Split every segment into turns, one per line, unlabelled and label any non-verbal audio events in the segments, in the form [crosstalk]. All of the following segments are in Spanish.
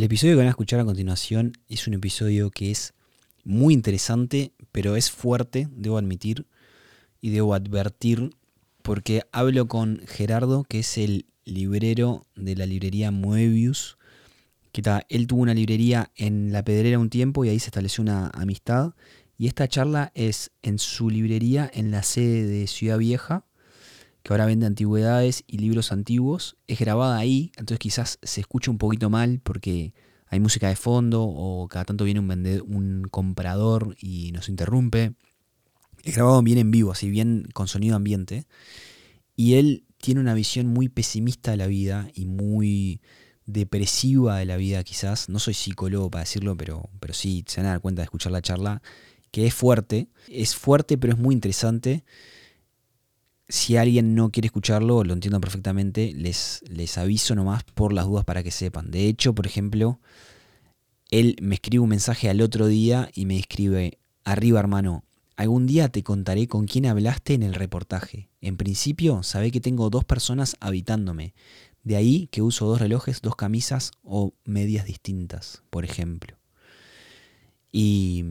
El episodio que van a escuchar a continuación es un episodio que es muy interesante, pero es fuerte, debo admitir, y debo advertir, porque hablo con Gerardo, que es el librero de la librería Moebius, que él tuvo una librería en La Pedrera un tiempo y ahí se estableció una amistad. Y esta charla es en su librería en la sede de Ciudad Vieja, que ahora vende antigüedades y libros antiguos. Es grabada ahí, entonces quizás se escucha un poquito mal porque hay música de fondo o cada tanto viene un, un comprador y nos interrumpe. Es grabado bien en vivo, así bien con sonido ambiente. Y él tiene una visión muy pesimista de la vida y muy depresiva de la vida quizás. No soy psicólogo para decirlo, pero, pero sí se van a dar cuenta de escuchar la charla, que es fuerte. Es fuerte, pero es muy interesante si alguien no quiere escucharlo, lo entiendo perfectamente, les, les aviso nomás por las dudas para que sepan. De hecho, por ejemplo, él me escribe un mensaje al otro día y me escribe, arriba hermano, algún día te contaré con quién hablaste en el reportaje. En principio, sabe que tengo dos personas habitándome. De ahí que uso dos relojes, dos camisas o medias distintas, por ejemplo. Y,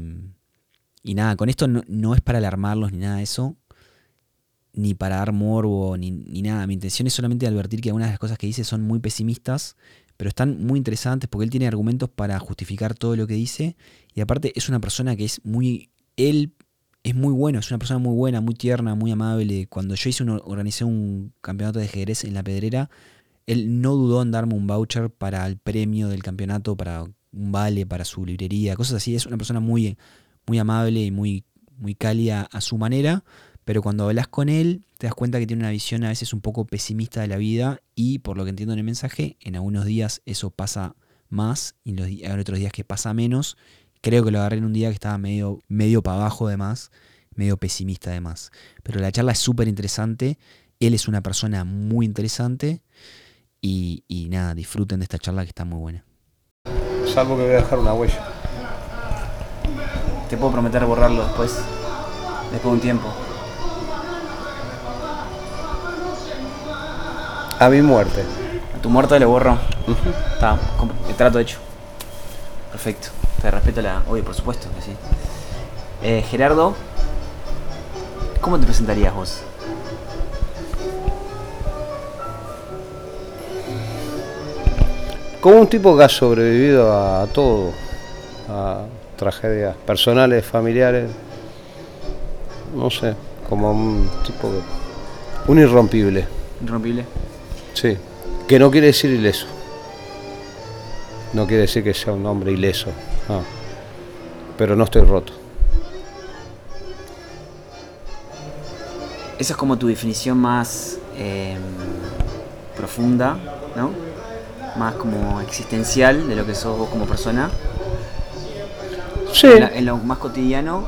y nada, con esto no, no es para alarmarlos ni nada de eso ni para dar morbo, ni, nada. Mi intención es solamente advertir que algunas de las cosas que dice son muy pesimistas, pero están muy interesantes porque él tiene argumentos para justificar todo lo que dice. Y aparte es una persona que es muy... Él es muy bueno, es una persona muy buena, muy tierna, muy amable. Cuando yo hice uno, organicé un campeonato de ajedrez en la pedrera, él no dudó en darme un voucher para el premio del campeonato, para un vale, para su librería, cosas así. Es una persona muy, muy amable y muy, muy cálida a su manera pero cuando hablas con él te das cuenta que tiene una visión a veces un poco pesimista de la vida y por lo que entiendo en el mensaje, en algunos días eso pasa más y en, otros días que pasa menos. Creo que lo agarré en un día que estaba medio, medio para abajo además, medio pesimista además. Pero la charla es súper interesante, él es una persona muy interesante y, y nada, disfruten de esta charla que está muy buena.
Salvo que voy a dejar una huella.
Te puedo prometer borrarlo después, después de un tiempo.
A mi muerte.
A tu muerte le borro. Está, el trato hecho. Perfecto. Te respeto la. Oye, por supuesto que sí. Eh, Gerardo, ¿cómo te presentarías vos?
Como un tipo que ha sobrevivido a todo, a tragedias personales, familiares, no sé, como un tipo, un irrompible.
Irrompible.
Sí, que no quiere decir ileso. No quiere decir que sea un hombre ileso. Pero no estoy roto.
Esa es como tu definición más em, profunda, ¿no? Más como existencial de lo que sos vos como persona.
Sí.
en lo más cotidiano,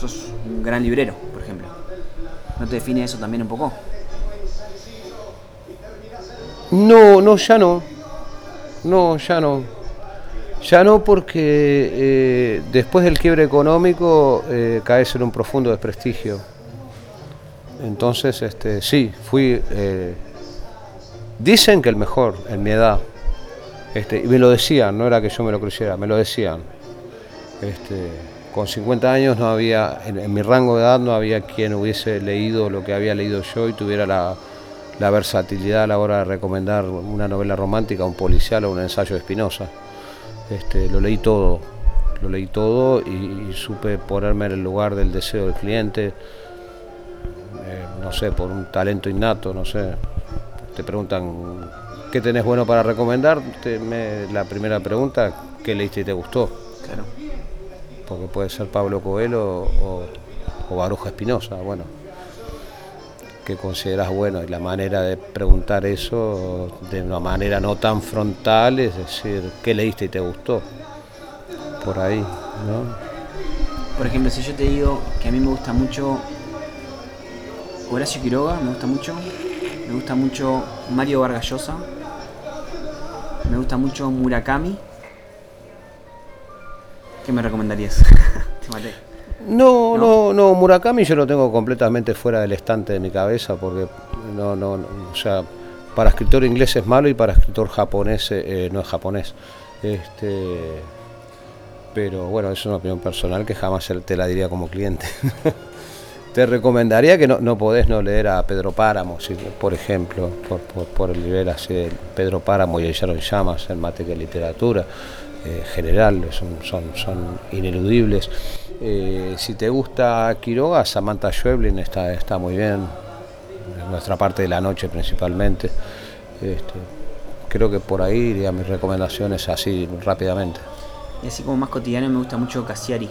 sos un gran librero, por ejemplo. ¿No te define eso también un poco?
No, no, ya no. No, ya no. Ya no porque eh, después del quiebre económico eh, caes en un profundo desprestigio. Entonces, este, sí, fui, eh, dicen que el mejor en mi edad. Este, y me lo decían, no era que yo me lo creyera, me lo decían. Este, con 50 años no había, en mi rango de edad no había quien hubiese leído lo que había leído yo y tuviera la, la versatilidad a la hora de recomendar una novela romántica, un policial o un ensayo de Espinosa. Este, lo leí todo, lo leí todo y, supe ponerme en el lugar del deseo del cliente, eh, no sé, por un talento innato, no sé. Te preguntan, ¿qué tenés bueno para recomendar? la primera pregunta, ¿qué leíste y te gustó? Claro. Porque puede ser Pablo Coelho o, o Baruja Espinosa, bueno que consideras bueno y la manera de preguntar eso de una manera no tan frontal es decir qué leíste y te gustó por ahí ¿no?
por ejemplo si yo te digo que a mí me gusta mucho Horacio Quiroga me gusta mucho. Me gusta mucho Mario Vargas Llosa. Me gusta mucho Murakami. ¿qué me recomendarías? [laughs] te maté
no, no, no, Murakami yo lo tengo completamente fuera del estante de mi cabeza porque no, no, o sea, para escritor inglés es malo y para escritor japonés eh, no es japonés. Este, pero bueno, es una opinión personal que jamás te la diría como cliente. [laughs] te recomendaría que no, no podés no leer a Pedro Páramo, por ejemplo, por, el nivel así de Pedro Páramo y Sharon Llamas en materia de literatura eh, general, son, son, son ineludibles. Eh, si te gusta Quiroga, Samantha Schweblin está, está muy bien, en nuestra parte de la noche principalmente. Este, creo que por ahí iría mis recomendaciones así rápidamente.
Y así como más cotidiano me gusta mucho Cassiari.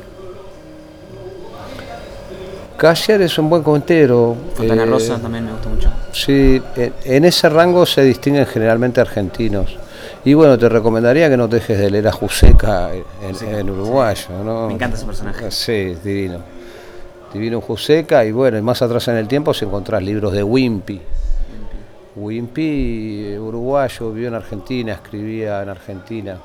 Cassiari es un buen contero.
Fontana eh, Rosa también me gusta mucho.
Sí, en, ese rango se distinguen generalmente argentinos. Y bueno, te recomendaría que no dejes de leer a Juseca en, uruguayo. ¿no?
Me encanta ese personaje.
Sí, divino. Divino Juseca y bueno, más atrás en el tiempo se encontrás libros de Wimpy. Wimpy, uruguayo, vivió en Argentina, escribía en Argentina.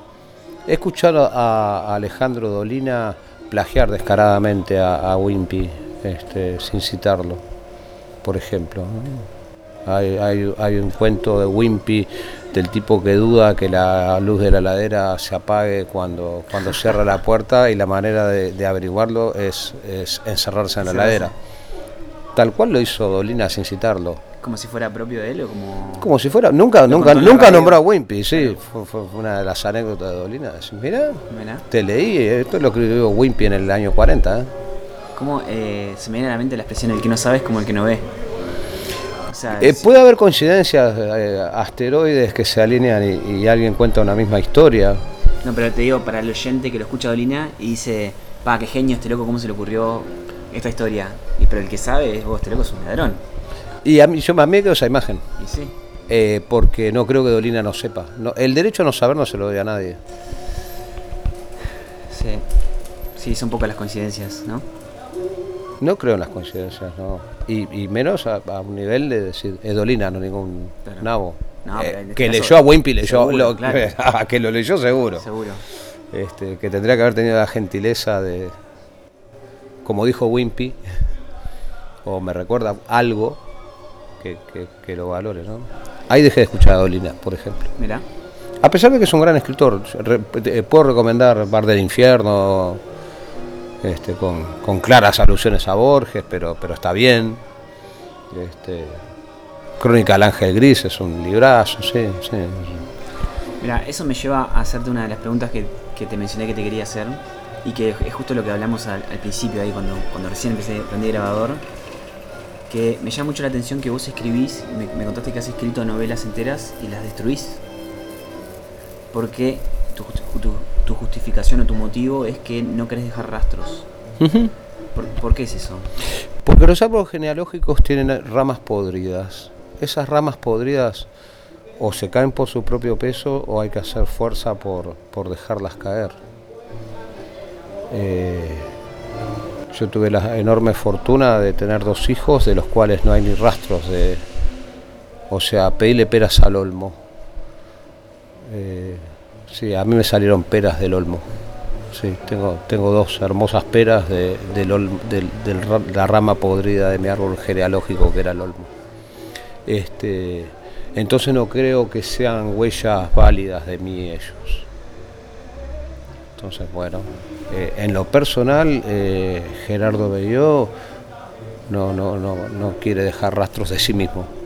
He escuchado a Alejandro Dolina plagiar descaradamente a, Wimpy, este, sin citarlo, por ejemplo. Hay, un cuento de Wimpy del tipo que duda que la luz de la ladera se apague cuando, cuando cierra la puerta y la manera de, averiguarlo es, encerrarse en la ladera. Tal cual lo hizo Dolina sin citarlo.
¿Como si fuera propio de él o como.?
Como si fuera. Nunca, nunca, nunca nombró a Wimpy, sí. Fue, una de las anécdotas de Dolina. Mira, te leí, esto es lo que escribió Wimpy en el año 40. ¿eh?
¿Cómo eh, se me viene a la mente la expresión el que no sabe es como el que no ve?
Eh, puede haber coincidencias, eh, asteroides que se alinean y, alguien cuenta una misma historia.
No, pero te digo, para el oyente que lo escucha Dolina y dice, pa, qué genio este loco, cómo se le ocurrió esta historia. Y pero el que sabe es, vos, este loco es un ladrón.
Y a mí, yo me quedo esa imagen.
Y sí.
Eh, porque no creo que Dolina no sepa. el derecho a no saber no se lo doy a nadie.
Sí. Sí, son pocas las coincidencias, ¿no?
No creo en las coincidencias, no. Y, menos a, un nivel de decir, es Dolina, no ningún nabo. Eh, este que leyó a Wimpy, leyó lo, [laughs] que lo leyó seguro.
Seguro.
Este, que tendría que haber tenido la gentileza de, como dijo Wimpy, o me recuerda algo que, lo valore, ¿no? Ahí dejé de escuchar a Dolina, por ejemplo.
Mira.
A pesar de que es un gran escritor, puedo recomendar Bar del Infierno, este, con, claras alusiones a Borges, pero, pero está bien. Este, Crónica del Ángel Gris es un librazo, sí, sí.
Mira, eso me lleva a hacerte una de las preguntas que, te mencioné que te quería hacer y que es justo lo que hablamos al, principio ahí cuando, cuando recién empecé a aprender grabador que me llama mucho la atención que vos escribís, me, contaste que has escrito novelas enteras y las destruís porque tu, tu, tu justificación o tu motivo es que no querés dejar rastros. ¿Por, qué es eso?
Porque los árboles genealógicos tienen ramas podridas. Esas ramas podridas o se caen por su propio peso o hay que hacer fuerza por, dejarlas caer. Eh, yo tuve la enorme fortuna de tener dos hijos de los cuales no hay ni rastros de... O sea, pedirle peras al olmo. Eh, Sí, a mí me salieron peras del olmo. Sí, tengo, tengo dos hermosas peras de, la rama podrida de mi árbol genealógico que era el olmo. Este, entonces no creo que sean huellas válidas de mí ellos. Entonces, bueno, eh, en lo personal, eh, Gerardo Belló no, no, no, no quiere dejar rastros de sí mismo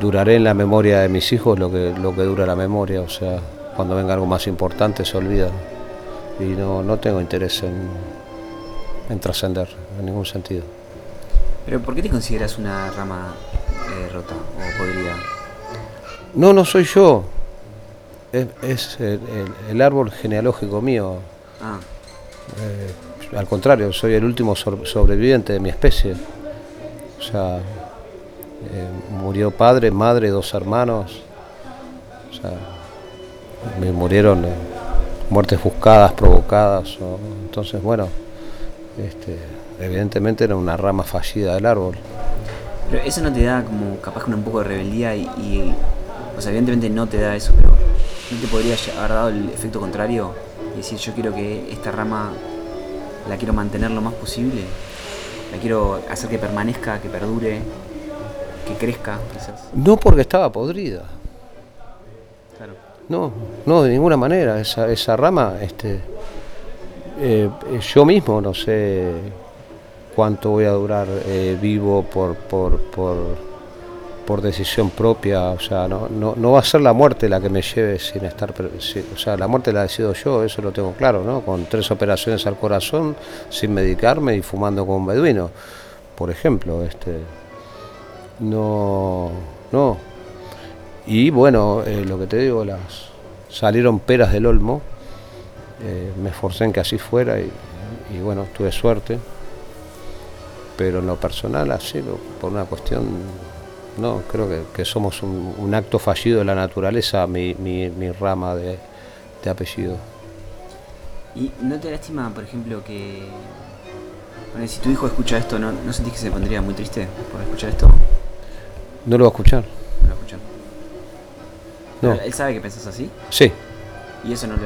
duraré en la memoria de mis hijos lo que, lo que dura la memoria, o sea, cuando venga algo más importante se olvida. Y no, no tengo interés en, en trascender en ningún sentido.
¿Pero por qué te consideras una rama eh, rota o podrida?
No, no soy yo. Es, el, árbol genealógico mío.
Ah.
Eh, al contrario, soy el último sobreviviente de mi especie. O sea, eh, murió padre, madre, dos hermanos. O sea, me murieron eh, muertes buscadas, provocadas. entonces, bueno, este, evidentemente era una rama fallida del árbol.
Pero eso no te da como capaz con un poco de rebeldía y, o sea, evidentemente no te da eso, pero ¿no te podría haber dado el efecto contrario? Y decir, yo quiero que esta rama la quiero mantener lo más posible, la quiero hacer que permanezca, que perdure, que crezca, quizás.
No porque estaba podrida.
Claro.
No, no, de ninguna manera. Esa, esa rama, este, eh, yo mismo no sé cuánto voy a durar eh, vivo por, por, por, por decisión propia. O sea, no, no, no va a ser la muerte la que me lleve sin estar. o sea, la muerte la decido yo, eso lo tengo claro, ¿no? Con tres operaciones al corazón, sin medicarme y fumando como un beduino, por ejemplo. Este, no, no. Y bueno, eh, lo que te digo, las salieron peras del olmo. eh, me esforcé en que así fuera y, y bueno, tuve suerte. Pero en lo personal, así, por una cuestión, no, creo que, que somos un, un acto fallido de la naturaleza, mi, mi- mi rama de, de apellido.
¿Y no te lastima, por ejemplo, que. Bueno, si tu hijo escucha esto, ¿no, ¿no sentís que se pondría muy triste por escuchar esto?
¿No lo va a escuchar?
No lo escuchan.
No.
Pero ¿Él sabe que pensás así?
Sí.
¿Y eso no le,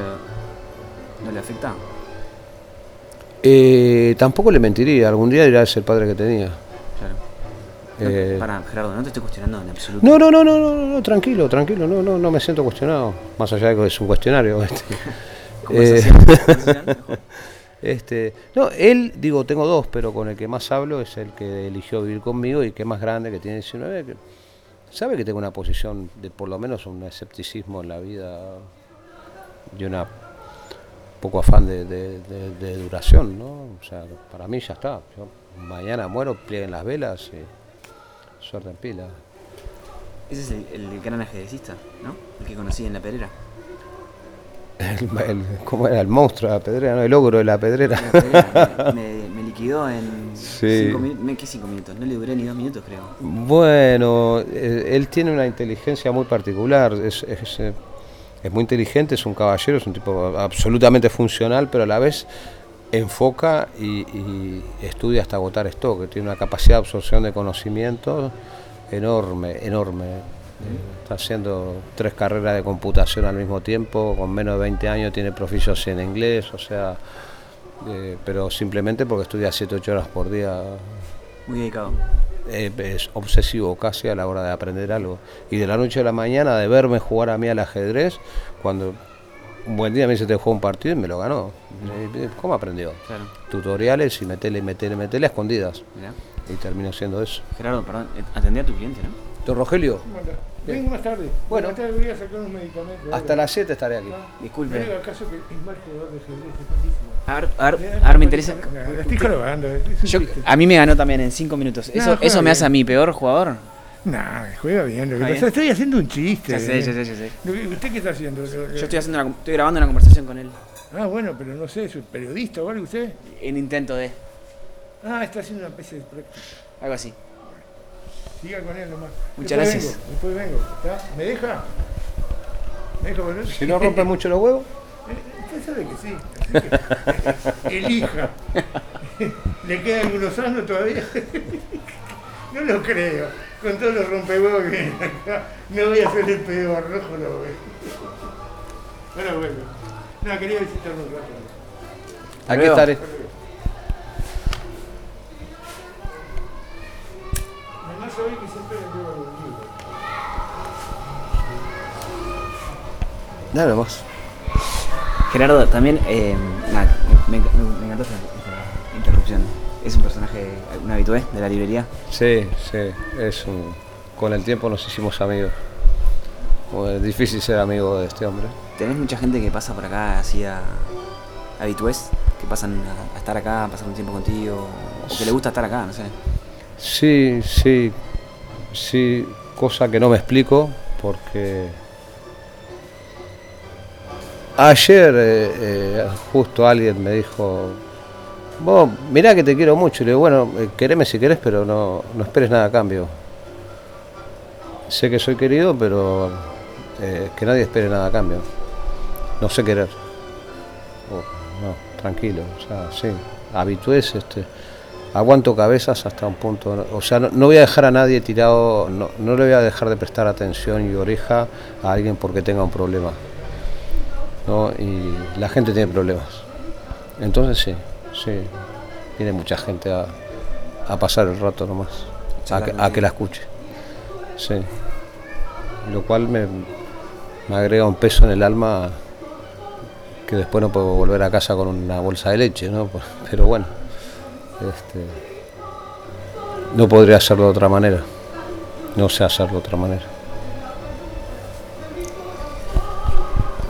no le afecta?
Eh, tampoco le mentiría, algún día dirá es el padre que tenía.
Claro. No,
Eh,
Para, Gerardo, no te estoy cuestionando en absoluto.
No, no, no, no, no, no, tranquilo, tranquilo, no, no, no me siento cuestionado, más allá de que es un cuestionario. Este, [laughs]
Conversación. [laughs]
Este, no, él, digo, tengo dos, pero con el que más hablo es el que eligió vivir conmigo y que es más grande, que tiene 19, que sabe que tengo una posición de por lo menos un escepticismo en la vida y una poco afán de, de- duración, ¿no? O sea, para mí ya está. Yo mañana muero, plieguen las velas y suerte en pila.
Ese es el, el gran ajedrecista, ¿no? El que conocí en la pedrera.
El, el- ¿Cómo era? El monstruo de la pedrera, ¿no? El ogro de la pedrera.
La pedrera me, me- me liquidó en
Sí.
cinco minutos. ¿Qué cinco minutos? No le duré ni dos minutos, creo.
Bueno, eh, él tiene una inteligencia muy particular, es, es, eh, es muy inteligente, es un caballero, es un tipo absolutamente funcional, pero a la vez enfoca y, y estudia hasta agotar esto, que tiene una capacidad de absorción de conocimiento enorme, enorme. Está haciendo tres carreras de computación al mismo tiempo, con menos de 20 años tiene proficiencia en inglés, o sea, eh, pero simplemente porque estudia 7-8 horas por día
Muy dedicado.
eh, es obsesivo casi a la hora de aprender algo. Y de la noche a la mañana de verme jugar a mí al ajedrez, cuando un buen día me dice te juego un partido y me lo ganó. Eh, ¿Cómo aprendió?
Claro.
Tutoriales y metele, metele, metele a escondidas.
Mirá.
Y terminó siendo eso.
Gerardo, perdón, eh, atendé a tu cliente, ¿no?
Don Rogelio.
Vengo más tarde.
Bueno.
Más tarde voy a sacar unos medicamentos.
hasta las 7 estaré aquí.
Disculpe.
No diga acaso que es mal jugador de ajedrez, es malísimo.
Me interesa.
estoy
Yo,
chiste.
a mí me ganó también en cinco minutos. ¿Eso,
No,
eso me hace a mí peor jugador?
Nah, juega bien. Lo que pasa
bien.
estoy haciendo un chiste.
Ya sé,
eh.
ya sé, ya sé.
Lo que- ¿Usted qué está haciendo?
Yo estoy, haciendo una, estoy grabando una conversación con él.
Ah, bueno, pero no sé, ¿es un periodista o algo usted?
En intento de.
Ah, está haciendo una especie de práctica.
Algo así.
Siga con él nomás.
Muchas
Después
gracias.
Vengo, después vengo. ¿Está? ¿Me deja? ¿Me deja volver?
Si no rompe mucho los huevos,
Usted sabe que sí. así que elija. ¿Le quedan algunos años todavía? No lo creo. Con todos los rompehuevos que vienen acá, no voy a ser el peor, rojo lo voy. Ahora vuelvo. No, quería visitarlo un rato.
aquí estaré.
Sabés que siempre le llevo algún libro.
Nada más.
Gerardo, también. eh, nada, me, me- me encantó esta, esta interrupción. Es un personaje, un habitué de la librería.
Sí, sí, es un... Con el tiempo nos hicimos amigos. Bueno, es difícil ser amigo de este hombre.
¿Tenés mucha gente que pasa por acá así a habitués? Que pasan a, a estar acá, a pasar un tiempo contigo. O que le gusta estar acá, no sé.
Sí, sí, sí, cosa que no me explico porque ayer eh, eh, justo alguien me dijo, vos mirá que te quiero mucho, y le digo, bueno, eh, quereme si querés, pero no, no esperes nada a cambio. Sé que soy querido, pero eh, que nadie espere nada a cambio. No sé querer. Oh, no, tranquilo, o sea, sí, habitués, este aguanto cabezas hasta un punto. O sea, no, no voy a dejar a nadie tirado, no, no le voy a dejar de prestar atención y oreja a alguien porque tenga un problema. ¿no? Y la gente tiene problemas. Entonces sí, sí, viene mucha gente a, a pasar el rato nomás, a que, a que la escuche. sí. Lo cual me, me agrega un peso en el alma que después no puedo volver a casa con una bolsa de leche, ¿no? [laughs] Pero bueno, este, no podría hacerlo de otra manera. No sé hacerlo de otra manera.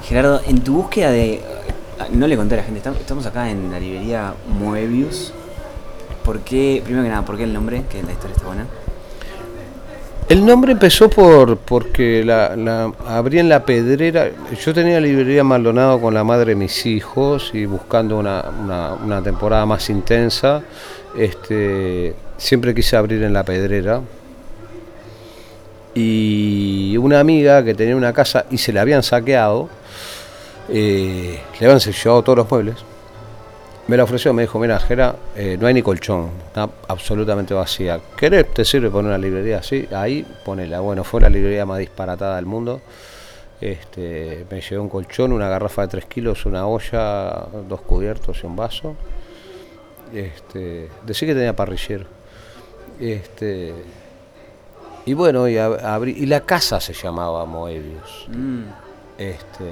Gerardo, en tu búsqueda de... No le conté a la gente, estamos- estamos acá en la librería Moebius. ¿Por qué, primero que nada, por qué el nombre? Que la historia está buena.
El nombre empezó por porque la, la abrí en la pedrera. Yo tenía librería Maldonado con la madre de mis hijos y buscando una, temporada más intensa. Este, siempre quise abrir en la pedrera. Y una amiga que tenía una casa y se la habían saqueado, eh, le habían llevado todos los muebles. Me la ofreció, me dijo, mira, Jera, eh, no hay ni colchón, está absolutamente vacía. ¿Querés? ¿Te sirve poner una librería? Sí, ahí ponela. Bueno, fue la librería más disparatada del mundo. Este, me llevé un colchón, una garrafa de 3 kilos, una olla, dos cubiertos y un vaso. Este, decí que tenía parrillero. Este, y bueno, y, ab- abrí, y la casa se llamaba Moebius.
Mm,
Este,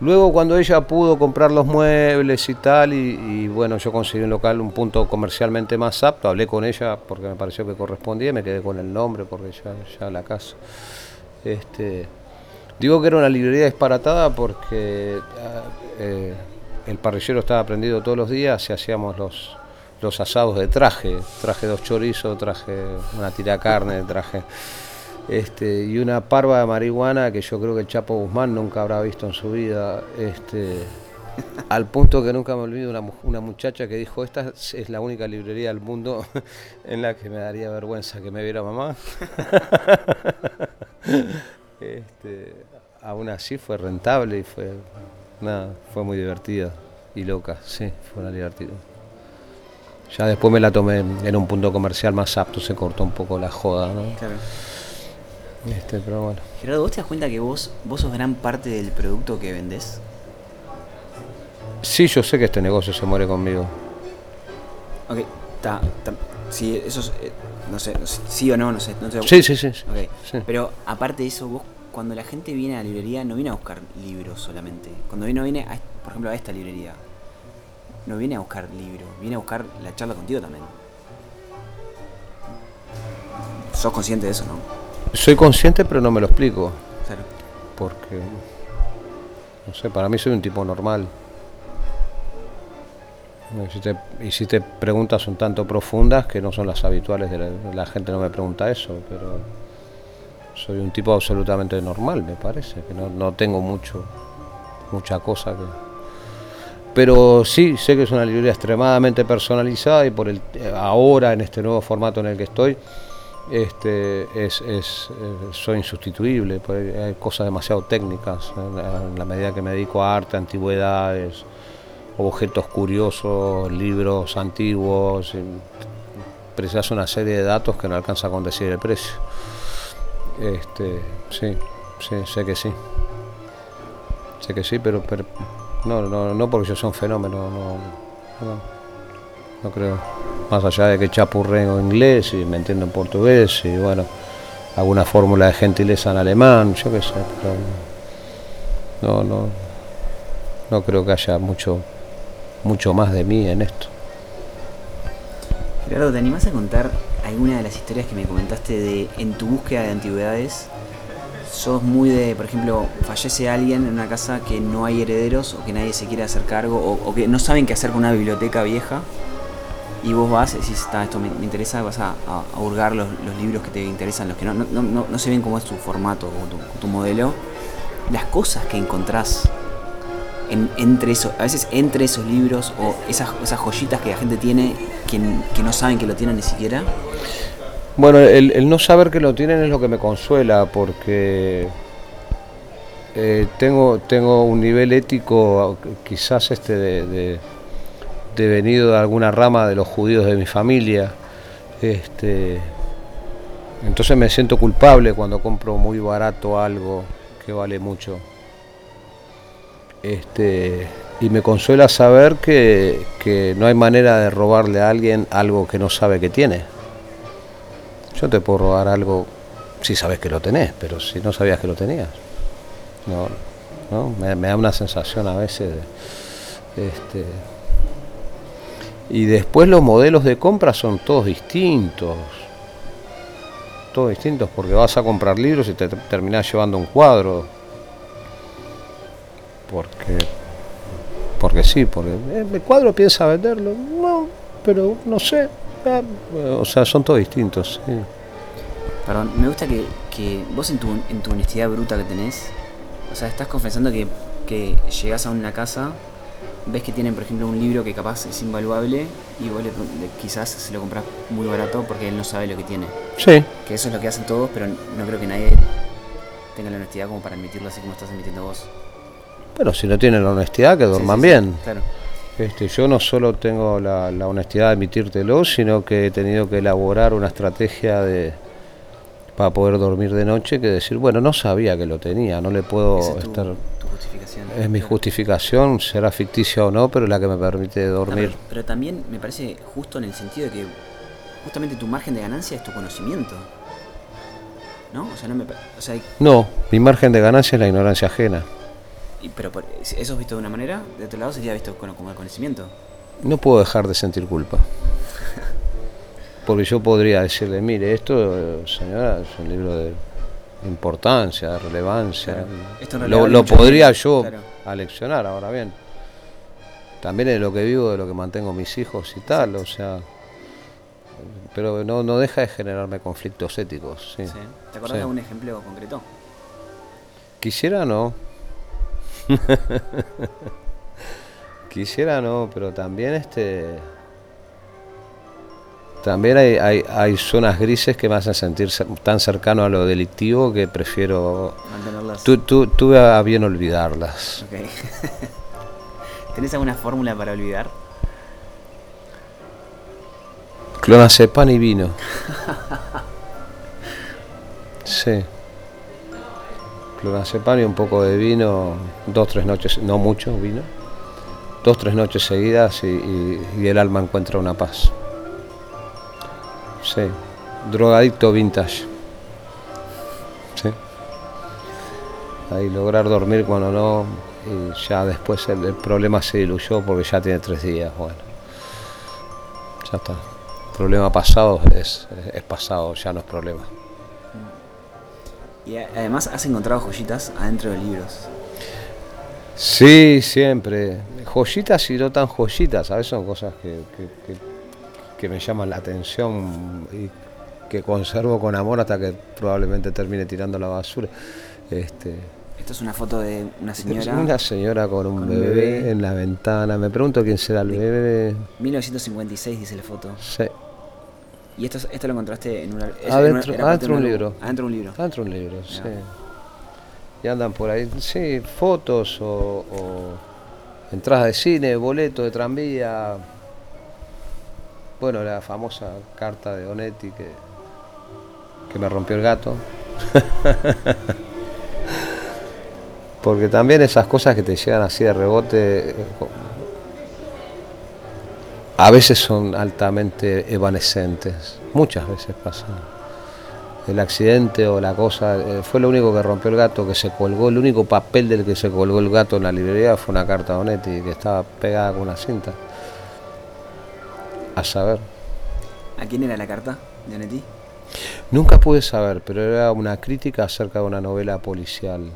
luego cuando ella pudo comprar los muebles y tal, y, bueno, yo conseguí un local, un punto comercialmente más apto, hablé con ella porque me pareció que correspondía, me quedé con el nombre porque ya, ya la casa. Este, digo que era una librería disparatada porque ah, eh, el parrillero estaba prendido todos los días y hacíamos los, los asados de traje, traje dos chorizos, traje una tira de carne, traje este, y una parva de marihuana que yo creo que el Chapo Guzmán nunca habrá visto en su vida, este, [laughs] al punto que nunca me olvido una, una muchacha que dijo, esta es- la única librería del mundo [laughs] en la que me daría vergüenza que me viera mamá. [laughs] este, aún así fue rentable y fue, nada, fue muy divertida y loca, sí, fue una divertida. Ya después me la tomé en en un punto comercial más apto, se cortó un poco la joda, ¿no?
claro.
Este, pero bueno.
Gerardo, ¿vos te das cuenta que vos, vos sos gran parte del producto que vendés?
Sí, yo sé que este negocio se muere conmigo.
Ok, está. Si eso es. eh, no sé, no sí o no, no sé. No sé
Sí, sí, sí. sí.
Ok,
Sí.
Pero aparte de eso, vos cuando la gente viene a la librería no viene a buscar libros solamente. Cuando viene, viene a, por ejemplo, a esta librería, no viene a buscar libros, viene a buscar la charla contigo también. Sos consciente de eso, ¿no?
Soy consciente, pero no me lo explico.
Claro.
Porque, no sé, para mí soy un tipo normal. Y si te, y si te preguntas un tanto profundas, que no son las habituales, de la, la gente no me pregunta eso, pero soy un tipo absolutamente normal, me parece, que no, no tengo mucho, mucha cosa que... Pero sí, sé que es una librería extremadamente personalizada y por el ahora en este nuevo formato en el que estoy, este, es, es, eh, soy insustituible, porque hay cosas demasiado técnicas, en la, en la medida que me dedico a arte, antigüedades, objetos curiosos, libros antiguos, precisas una serie de datos que no alcanza con decir el precio. Este, sí, sí, sé que sí. Sé que sí, pero, pero no, no, no porque yo sea un fenómeno, no, no, no creo. Más allá de que chapurreo inglés y me entiendo en portugués y bueno, alguna fórmula de gentileza en alemán, yo qué sé, pero no, no, no creo que haya mucho, mucho más de mí en esto.
Gerardo, ¿te animás a contar alguna de las historias que me comentaste de en tu búsqueda de antigüedades? Sos muy de, por ejemplo, fallece alguien en una casa que no hay herederos o que nadie se quiere hacer cargo o, o que no saben qué hacer con una biblioteca vieja y vos vas decís, está, esto me, interesa, vas a, a- hurgar los, los libros que te interesan, los que no, no, no- no- se ven cómo es tu formato o tu, modelo, las cosas que encontrás en- entre eso, a veces entre esos libros o esas, esas joyitas que la gente tiene que, que no saben que lo tienen ni siquiera.
Bueno, el, el no saber que lo tienen es lo que me consuela, porque eh, tengo, tengo un nivel ético, quizás este de, de venido de alguna rama de los judíos de mi familia. Este, entonces me siento culpable cuando compro muy barato algo que vale mucho. Este, y me consuela saber que, que no hay manera de robarle a alguien algo que no sabe que tiene. Yo te puedo robar algo si sabes que lo tenés, pero si no sabías que lo tenías. No, ¿no? Me, me da una sensación a veces de, este, y después los modelos de compra son todos distintos. Todos distintos porque vas a comprar libros y te te terminás llevando un cuadro. Porque porque sí, porque eh, el cuadro piensa venderlo. No, pero no sé. Ah, O sea, son todos distintos.
Perdón, me gusta que, que vos en tu, en tu honestidad bruta que tenés, o sea, estás confesando que, que llegás a una casa, ves que tienen, por ejemplo, un libro que capaz es invaluable y vos le, quizás se lo compras muy barato porque él no sabe lo que tiene.
Sí,
Que eso es lo que hacen todos, pero no creo que nadie tenga la honestidad como para admitirlo así como estás admitiendo vos.
pero si no tienen la honestidad, que duerman
sí, sí,
bien.
Claro.
Este, yo no solo tengo la, la honestidad de admitírtelo, sino que he tenido que elaborar una estrategia de para poder dormir de noche que decir, bueno, no sabía que lo tenía, no le puedo
es
estar...
tu justificación.
Es mi justificación, será ficticia o no, pero es la que me permite dormir.
pero, pero también me parece justo en el sentido de que justamente tu margen de ganancia es tu conocimiento. ¿No? O sea, no me, o sea,
No, mi margen de ganancia es la ignorancia ajena.
y- pero por- eso es visto de una manera, de otro lado sería visto con- como el conocimiento.
No puedo dejar de sentir culpa. [laughs] Porque yo podría decirle, mire, esto, eh, señora, es un libro de importancia, de relevancia.
Claro. Esto
Lo, podría yo
claro.
aleccionar, ahora bien. También es de lo que vivo, de lo que mantengo mis hijos y tal, o sea. Pero no, no deja de generarme conflictos éticos. Sí.
¿sí? ¿Te acordás
Sí.
de algún ejemplo concreto?
Quisiera no. [laughs] Quisiera no, pero también este. También hay, hay, hay zonas grises que me hacen sentir tan cercano a lo delictivo que prefiero.
Mantenerlas.
Tu, tu- tuve a bien olvidarlas.
Ok. [laughs] ¿Tenés alguna fórmula para olvidar?
Clonazepam y vino. Sí. Clonazepam y un poco de vino, dos, tres noches, no mucho vino, dos, tres noches seguidas y, y- y el alma encuentra una paz. Sí. Drogadicto vintage. Sí. Ahí lograr dormir cuando no, y ya después el, el problema se diluyó porque ya tiene tres días, bueno. Ya está. Problema pasado es, es pasado, ya no es problema.
Y además has encontrado joyitas adentro de libros.
Sí, siempre. Joyitas y no tan joyitas, ¿sabes? Son cosas que, que- que- que me llaman la atención y que conservo con amor hasta que probablemente termine tirando la basura. Este,
Esto es una foto de una señora.
una señora con un,
con un
bebé,
bebé.
en la ventana. Me pregunto quién será el bebé.
1956 dice la foto.
Sí,
Y esto, esto lo encontraste en una.
Adentro- un
una-
libro.
Adentro de un libro.
Adentro un libro, sí. Y andan por ahí, sí, fotos o, o entradas de cine, boletos de tranvía. Bueno, la famosa carta de Onetti que, que me rompió el gato. [laughs] Porque también esas cosas que te llegan así de rebote, eh, a veces son altamente evanescentes. Muchas veces pasan el accidente o la cosa, eh, fue lo único que rompió el gato, que se colgó, el único papel del que se colgó el gato en la librería fue una carta de Onetti que estaba pegada con una cinta. A saber.
¿A quién era la carta de Onetti?
Nunca pude saber, pero era una crítica acerca de una novela policial.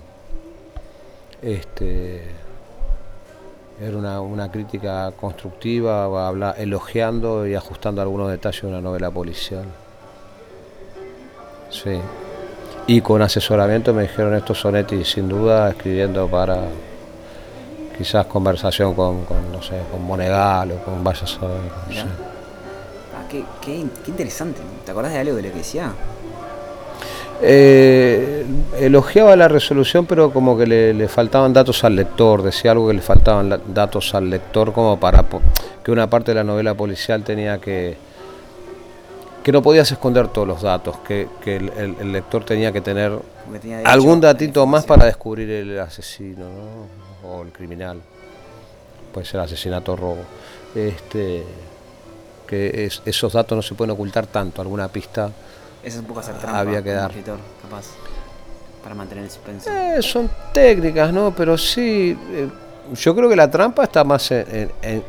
Este era una, una crítica constructiva, habla- elogiando y ajustando algunos detalles de una novela policial. Sí. Y con asesoramiento me dijeron estos sonetti, sin duda, escribiendo para quizás conversación con, con, no sé, con Monegal o con Vaya a saber, no sé.
Qué, qué, qué interesante. ¿Te acordás de algo de lo que decía?
Eh, elogiaba la resolución, pero como que le, le faltaban datos al lector, decía algo que le faltaban la- datos al lector como para que una parte de la novela policial tenía que que no podías esconder todos los datos, que, que el, el- el lector tenía que tener
tenía
algún datito más para descubrir el asesino ¿no? o el criminal. Puede ser asesinato o robo. Este, que es- esos datos no se pueden ocultar tanto, alguna pista
Eso es un poco hacer trampa.
Había que dar.
escritor, capaz. Para mantener el suspenso.
Eh, son técnicas, ¿no? Pero sí, eh, yo creo que la trampa está más en, en-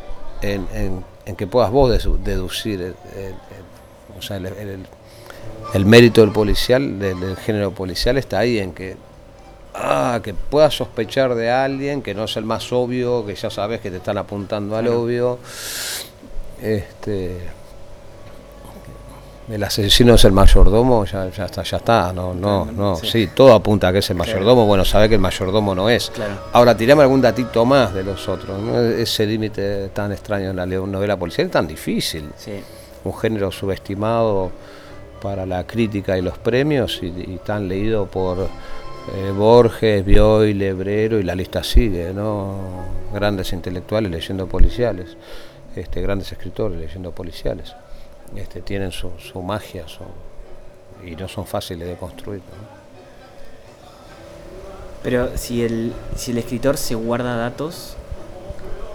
en- que puedas vos deducir el, el- el- o sea, el, mérito del policial, del, del género policial, está ahí en que, ah, que puedas sospechar de alguien, que no es el más obvio, que ya sabes que te están apuntando al
Claro.
obvio. Este, el asesino es el mayordomo, ya, ya está, ya está, no, no, no,
Sí.
sí, todo apunta a que es el
Claro.
mayordomo, bueno, sabe que el mayordomo no es.
Claro.
Ahora, tirame algún datito más de los otros, ¿no? ese límite tan extraño en la novela policial es tan difícil,
Sí.
un género subestimado para la crítica y los premios y, y tan leído por eh, Borges, Bioy, Lebrero y la lista sigue, ¿no? Grandes intelectuales leyendo policiales, este, grandes escritores leyendo policiales, este, tienen su, su magia su- y no son fáciles de construir. ¿no?
Pero si el, si el escritor se guarda datos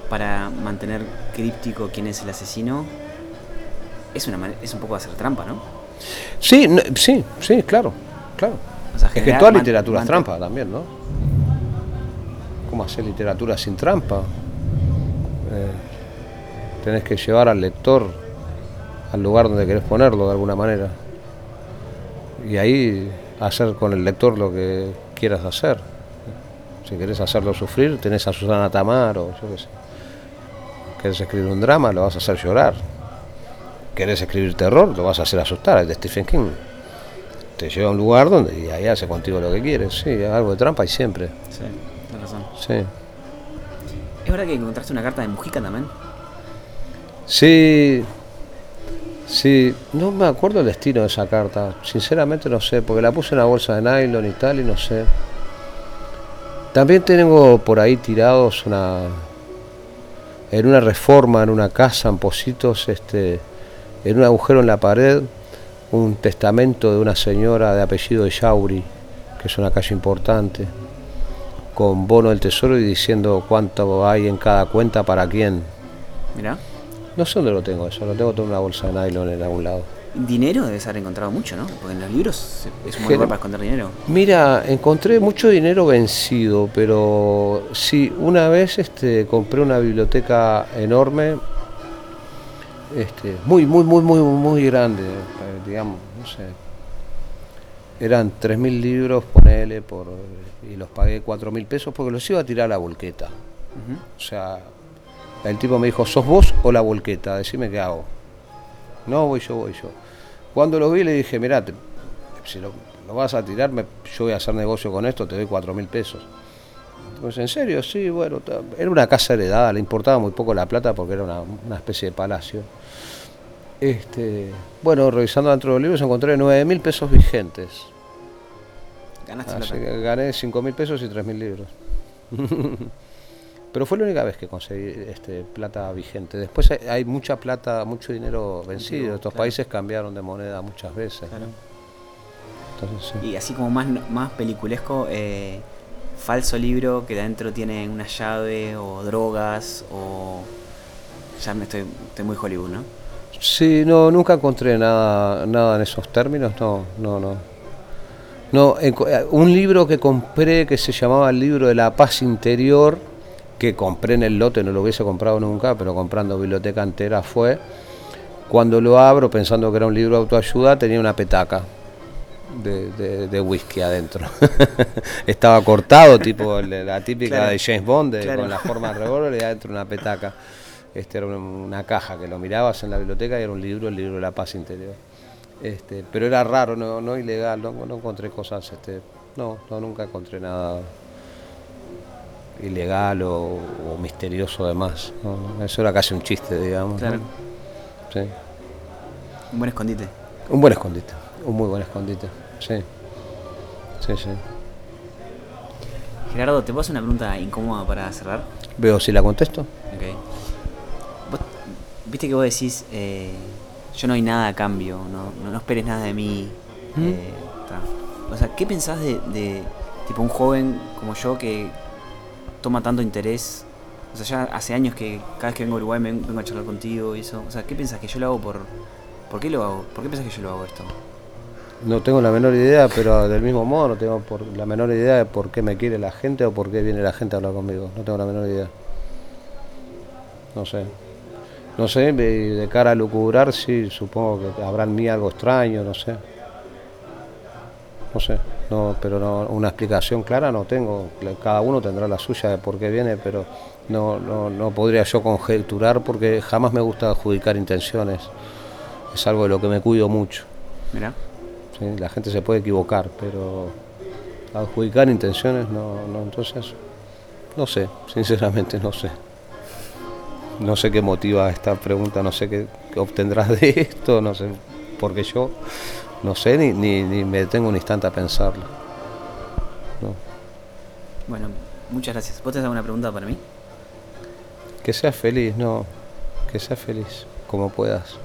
para mantener críptico quién es el asesino, es, una, es un poco hacer trampa, ¿no?
Sí, no- sí, sí, claro, claro.
O sea,
Es que toda literatura es trampa también, ¿no? ¿Cómo hacer literatura sin trampa? Eh, tenés que llevar al lector al lugar donde querés ponerlo de alguna manera. Y ahí hacer con el lector lo que quieras hacer. Si querés hacerlo sufrir, tenés a Susana Tamar o yo qué sé. Querés escribir un drama, lo vas a hacer llorar. Querés escribir terror, lo vas a hacer asustar, es de Stephen King te lleva a un lugar donde y ahí hace contigo lo que quieres. Sí, algo de trampa y siempre.
Sí, tienes razón.
Sí.
¿Es verdad que encontraste una carta de Mujica también?
Sí. Sí, no me acuerdo el destino de esa carta. Sinceramente no sé, porque la puse en una bolsa de nylon y tal y no sé. También tengo por ahí tirados una en una reforma, en una casa, en Positos, este, en un agujero en la pared, un testamento de una señora de apellido Yauri, que es una calle importante, con bono del tesoro y diciendo cuánto hay en cada cuenta para quién.
Mirá.
No sé dónde lo tengo eso, lo tengo todo en una bolsa de nylon en algún lado.
Dinero debes haber encontrado mucho, ¿no? Porque en los libros es un buen
Gen-
lugar para esconder dinero.
Mira, encontré mucho dinero vencido, pero sí, una vez este, compré una biblioteca enorme, este, muy, muy, muy, muy, muy grande, eh, digamos, no sé. Eran 3.000 libros, ponele, por, y los pagué 4.000 pesos porque los iba a tirar a la volqueta. O sea, el tipo me dijo, ¿sos vos o la volqueta? Decime qué hago. No, voy yo, voy yo. Cuando lo vi le dije, mirá, te- si lo, lo vas a tirar, me- yo voy a hacer negocio con esto, te doy cuatro mil pesos. Entonces, ¿en serio? Sí, bueno, era una casa heredada, le importaba muy poco la plata porque era una, una especie de palacio. Este, bueno, revisando dentro de los libros encontré nueve mil pesos vigentes.
Ganaste
Así
plata.
que gané cinco mil pesos y tres mil libros. [laughs] Pero fue la única vez que conseguí este, plata vigente. Después hay, hay mucha plata, mucho dinero vencido. Estos
claro.
países cambiaron de moneda muchas veces.
Claro.
Entonces, sí.
Y así como más, más peliculesco, eh, falso libro que dentro tiene una llave o drogas o... Ya me estoy, estoy muy Hollywood, ¿no?
Sí, no, nunca encontré nada, nada en esos términos, no, no, no. No, eh, un libro que compré que se llamaba el libro de la paz interior, que compré en el lote, no lo hubiese comprado nunca, pero comprando biblioteca entera fue. Cuando lo abro, pensando que era un libro de autoayuda, tenía una petaca de, de- de whisky adentro. [laughs] Estaba cortado, tipo la típica
Claro.
de James Bond, de-
Claro.
con la forma de revólver y adentro una petaca. Este era una, una caja que lo mirabas en la biblioteca y era un libro, el libro de la paz interior. Este, pero era raro, no, no ilegal, no, no encontré cosas, este, no, no, nunca encontré nada ilegal o, o misterioso además. no, eso era casi un chiste, digamos. ¿no?
Claro.
Sí.
Un buen escondite.
Un buen escondite, un muy buen escondite, sí. Sí, sí.
Gerardo, ¿te puedo hacer una pregunta incómoda para cerrar?
Veo si la contesto.
Ok. Vos- Viste que vos decís, eh, yo no hay nada a cambio, no, no, no esperes nada de mí.
¿Mm?
eh, o sea, ¿qué pensás de, de, tipo un joven como yo que toma tanto interés? O sea, ya hace años que cada vez que vengo a Uruguay vengo a charlar contigo y eso. O sea, ¿qué pensás que yo lo hago por... ¿Por qué lo hago? ¿Por qué pensás que yo lo hago esto?
No tengo la menor idea, pero del mismo modo no tengo por, la menor idea de por qué me quiere la gente o por qué viene la gente a hablar conmigo. No tengo la menor idea. No sé. No sé, de, de cara a lucubrar, sí, supongo que habrá en mí algo extraño, no sé. No sé, no, pero no, una explicación clara no tengo. Cada uno tendrá la suya de por qué viene, pero no, no, no podría yo conjeturar porque jamás me gusta adjudicar intenciones. Es algo de lo que me cuido mucho.
Mira.
¿sí? La gente se puede equivocar, pero adjudicar intenciones no, no, entonces no sé, sinceramente no sé. No sé qué motiva esta pregunta, no sé qué, qué obtendrás de esto, no sé, porque yo no sé ni, ni, ni me detengo un instante a pensarlo. No.
Bueno, muchas gracias. ¿Vos tenés alguna pregunta para mí?
Que seas feliz, no, que seas feliz, como puedas.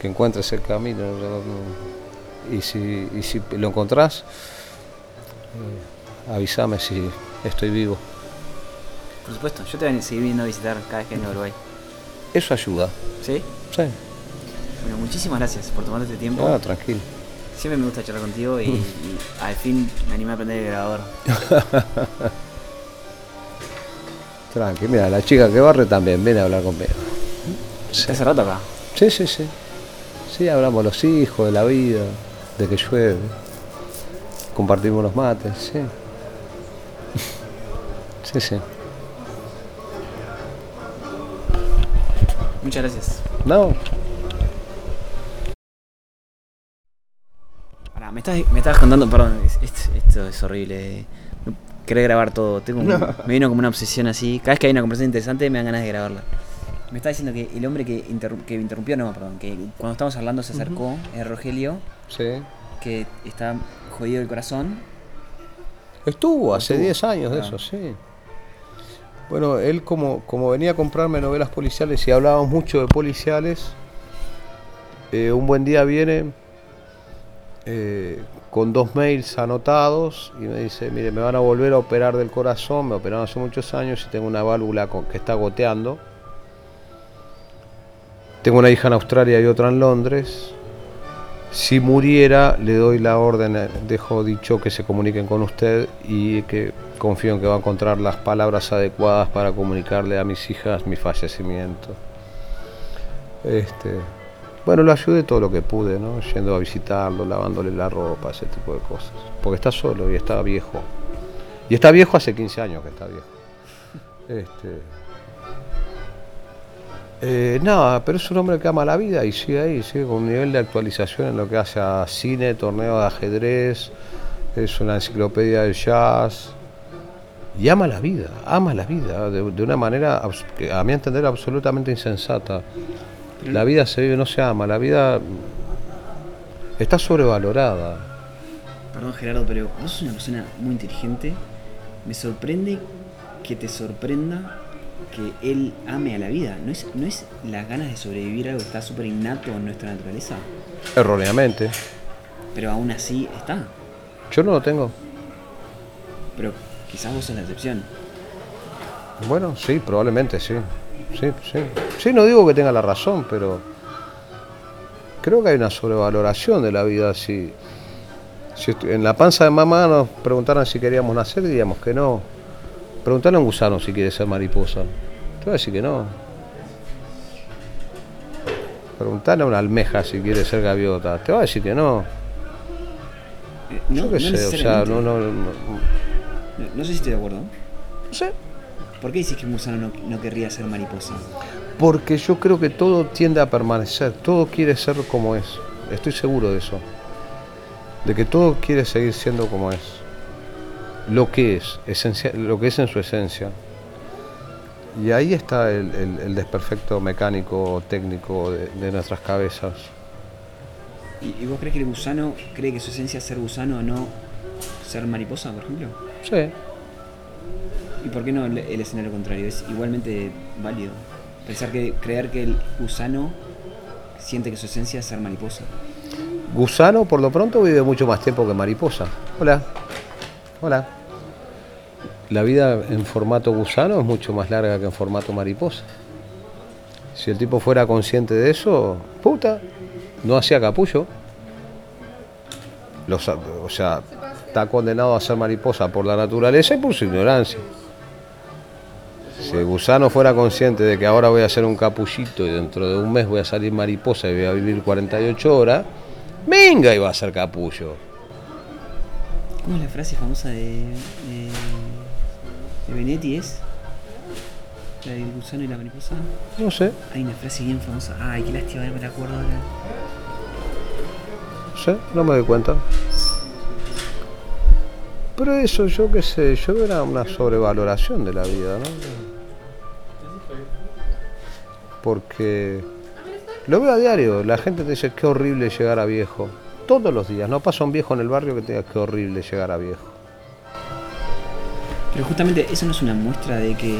Que encuentres el camino. Y si, y si lo encontrás, eh, avísame si estoy vivo.
Por supuesto, yo te voy a seguir viendo a visitar cada vez que venga a Uruguay.
Eso ayuda.
¿Sí?
Sí,
Bueno, muchísimas gracias por tomarte este tiempo.
ah, tranquilo.
Siempre me gusta charlar contigo y, [laughs] y al fin me animé a aprender el grabador. [laughs]
Tranqui, mira, la chica que barre también viene a hablar conmigo. Sí,
¿Hace rato acá?
sí, sí. Sí, Sí, hablamos los hijos, de la vida, de que llueve. Compartimos los mates, sí. [laughs] Sí, sí.
Muchas gracias.
No,
me estás, me estabas contando, perdón, es- es- esto, es horrible. No- Querer grabar todo. Tengo un- Me vino como una obsesión así. Cada vez que hay una conversación interesante me dan ganas de grabarla. Me está diciendo que el hombre que, interru- que me interrumpió, no, perdón, que cuando estábamos hablando se acercó, es Rogelio,
sí.
que está jodido del corazón.
Estuvo hace
Estuvo,
10 años de
claro.
eso, sí. Bueno, él como, como venía a comprarme novelas policiales y hablábamos mucho de policiales, eh, un buen día viene eh, con dos mails anotados y me dice, mire, me van a volver a operar del corazón, me operaron hace muchos años y tengo una válvula que está goteando. Tengo una hija en Australia y otra en Londres. Si muriera, le doy la orden, eh, dejo dicho que se comuniquen con usted y que confío en que va a encontrar las palabras adecuadas para comunicarle a mis hijas mi fallecimiento. Este, bueno, lo ayudé todo lo que pude, ¿no? Yendo a visitarlo, lavándole la ropa, ese tipo de cosas. Porque está solo y está viejo. Y está viejo hace 15 años que está viejo. Este, eh, nada, pero es un hombre que ama la vida y sigue ahí, sigue con un nivel de actualización en lo que hace a cine, torneo de ajedrez, es una enciclopedia del jazz. Y ama la vida, ama la vida, de, de una manera, a mi entender, absolutamente insensata. La vida se vive, no se ama, la vida está sobrevalorada.
Perdón Gerardo, pero vos sos una persona muy inteligente. Me sorprende que te sorprenda que él ame a la vida. ¿No es, no es las ganas de sobrevivir algo que está súper innato en nuestra naturaleza?
Erróneamente.
Pero aún así está.
Yo no lo tengo.
Pero quizás vos sos la excepción.
Bueno, sí, probablemente sí. Sí, sí. Sí, no digo que tenga la razón, pero creo que hay una sobrevaloración de la vida. Si, si en la panza de mamá nos preguntaran si queríamos nacer, diríamos que no. Preguntarle a un gusano si quiere ser mariposa. Te va a decir que no. Preguntarle a una almeja si quiere ser gaviota. Te va a decir que no.
Eh, No,
Yo qué
no
sé, o sea, no, no- No-
no sé si estoy de acuerdo.
no sé.
¿Por qué dices que un gusano no, no querría ser mariposa?
Porque yo creo que todo tiende a permanecer, todo quiere ser como es. Estoy seguro de eso. De que todo quiere seguir siendo como es. Lo que es, esencia, lo que es en su esencia. Y ahí está el, el- el desperfecto mecánico, técnico de, de nuestras cabezas.
¿Y, y vos crees que el gusano cree que su esencia es ser gusano o no ser mariposa, por ejemplo?
Sí.
¿Y por qué no el, escenario contrario? Es igualmente válido. Pensar que, creer que el gusano siente que su esencia es ser mariposa.
Gusano, por lo pronto, vive mucho más tiempo que mariposa. Hola. Hola. La vida en formato gusano es mucho más larga que en formato mariposa. Si el tipo fuera consciente de eso, puta, no hacía capullo. Los, o sea, está condenado a ser mariposa por la naturaleza y por su ignorancia. Si el gusano fuera consciente de que ahora voy a ser un capullito y dentro de un mes voy a salir mariposa y voy a vivir 48 horas, venga va a ser capullo.
¿Cómo es la frase famosa de, de, de Benetti? ¿Es? La del gusano y la mariposa.
No sé,
Hay una frase bien famosa. Ay, qué lástima, no me la acuerdo ahora.
no sé, no me doy cuenta. Pero eso, yo qué sé, yo era una sobrevaloración de la vida, ¿no? Porque lo veo a diario, la gente te dice qué horrible llegar a viejo. Todos los días, no pasa un viejo en el barrio que te diga qué horrible llegar a viejo.
Pero justamente eso no es una muestra de que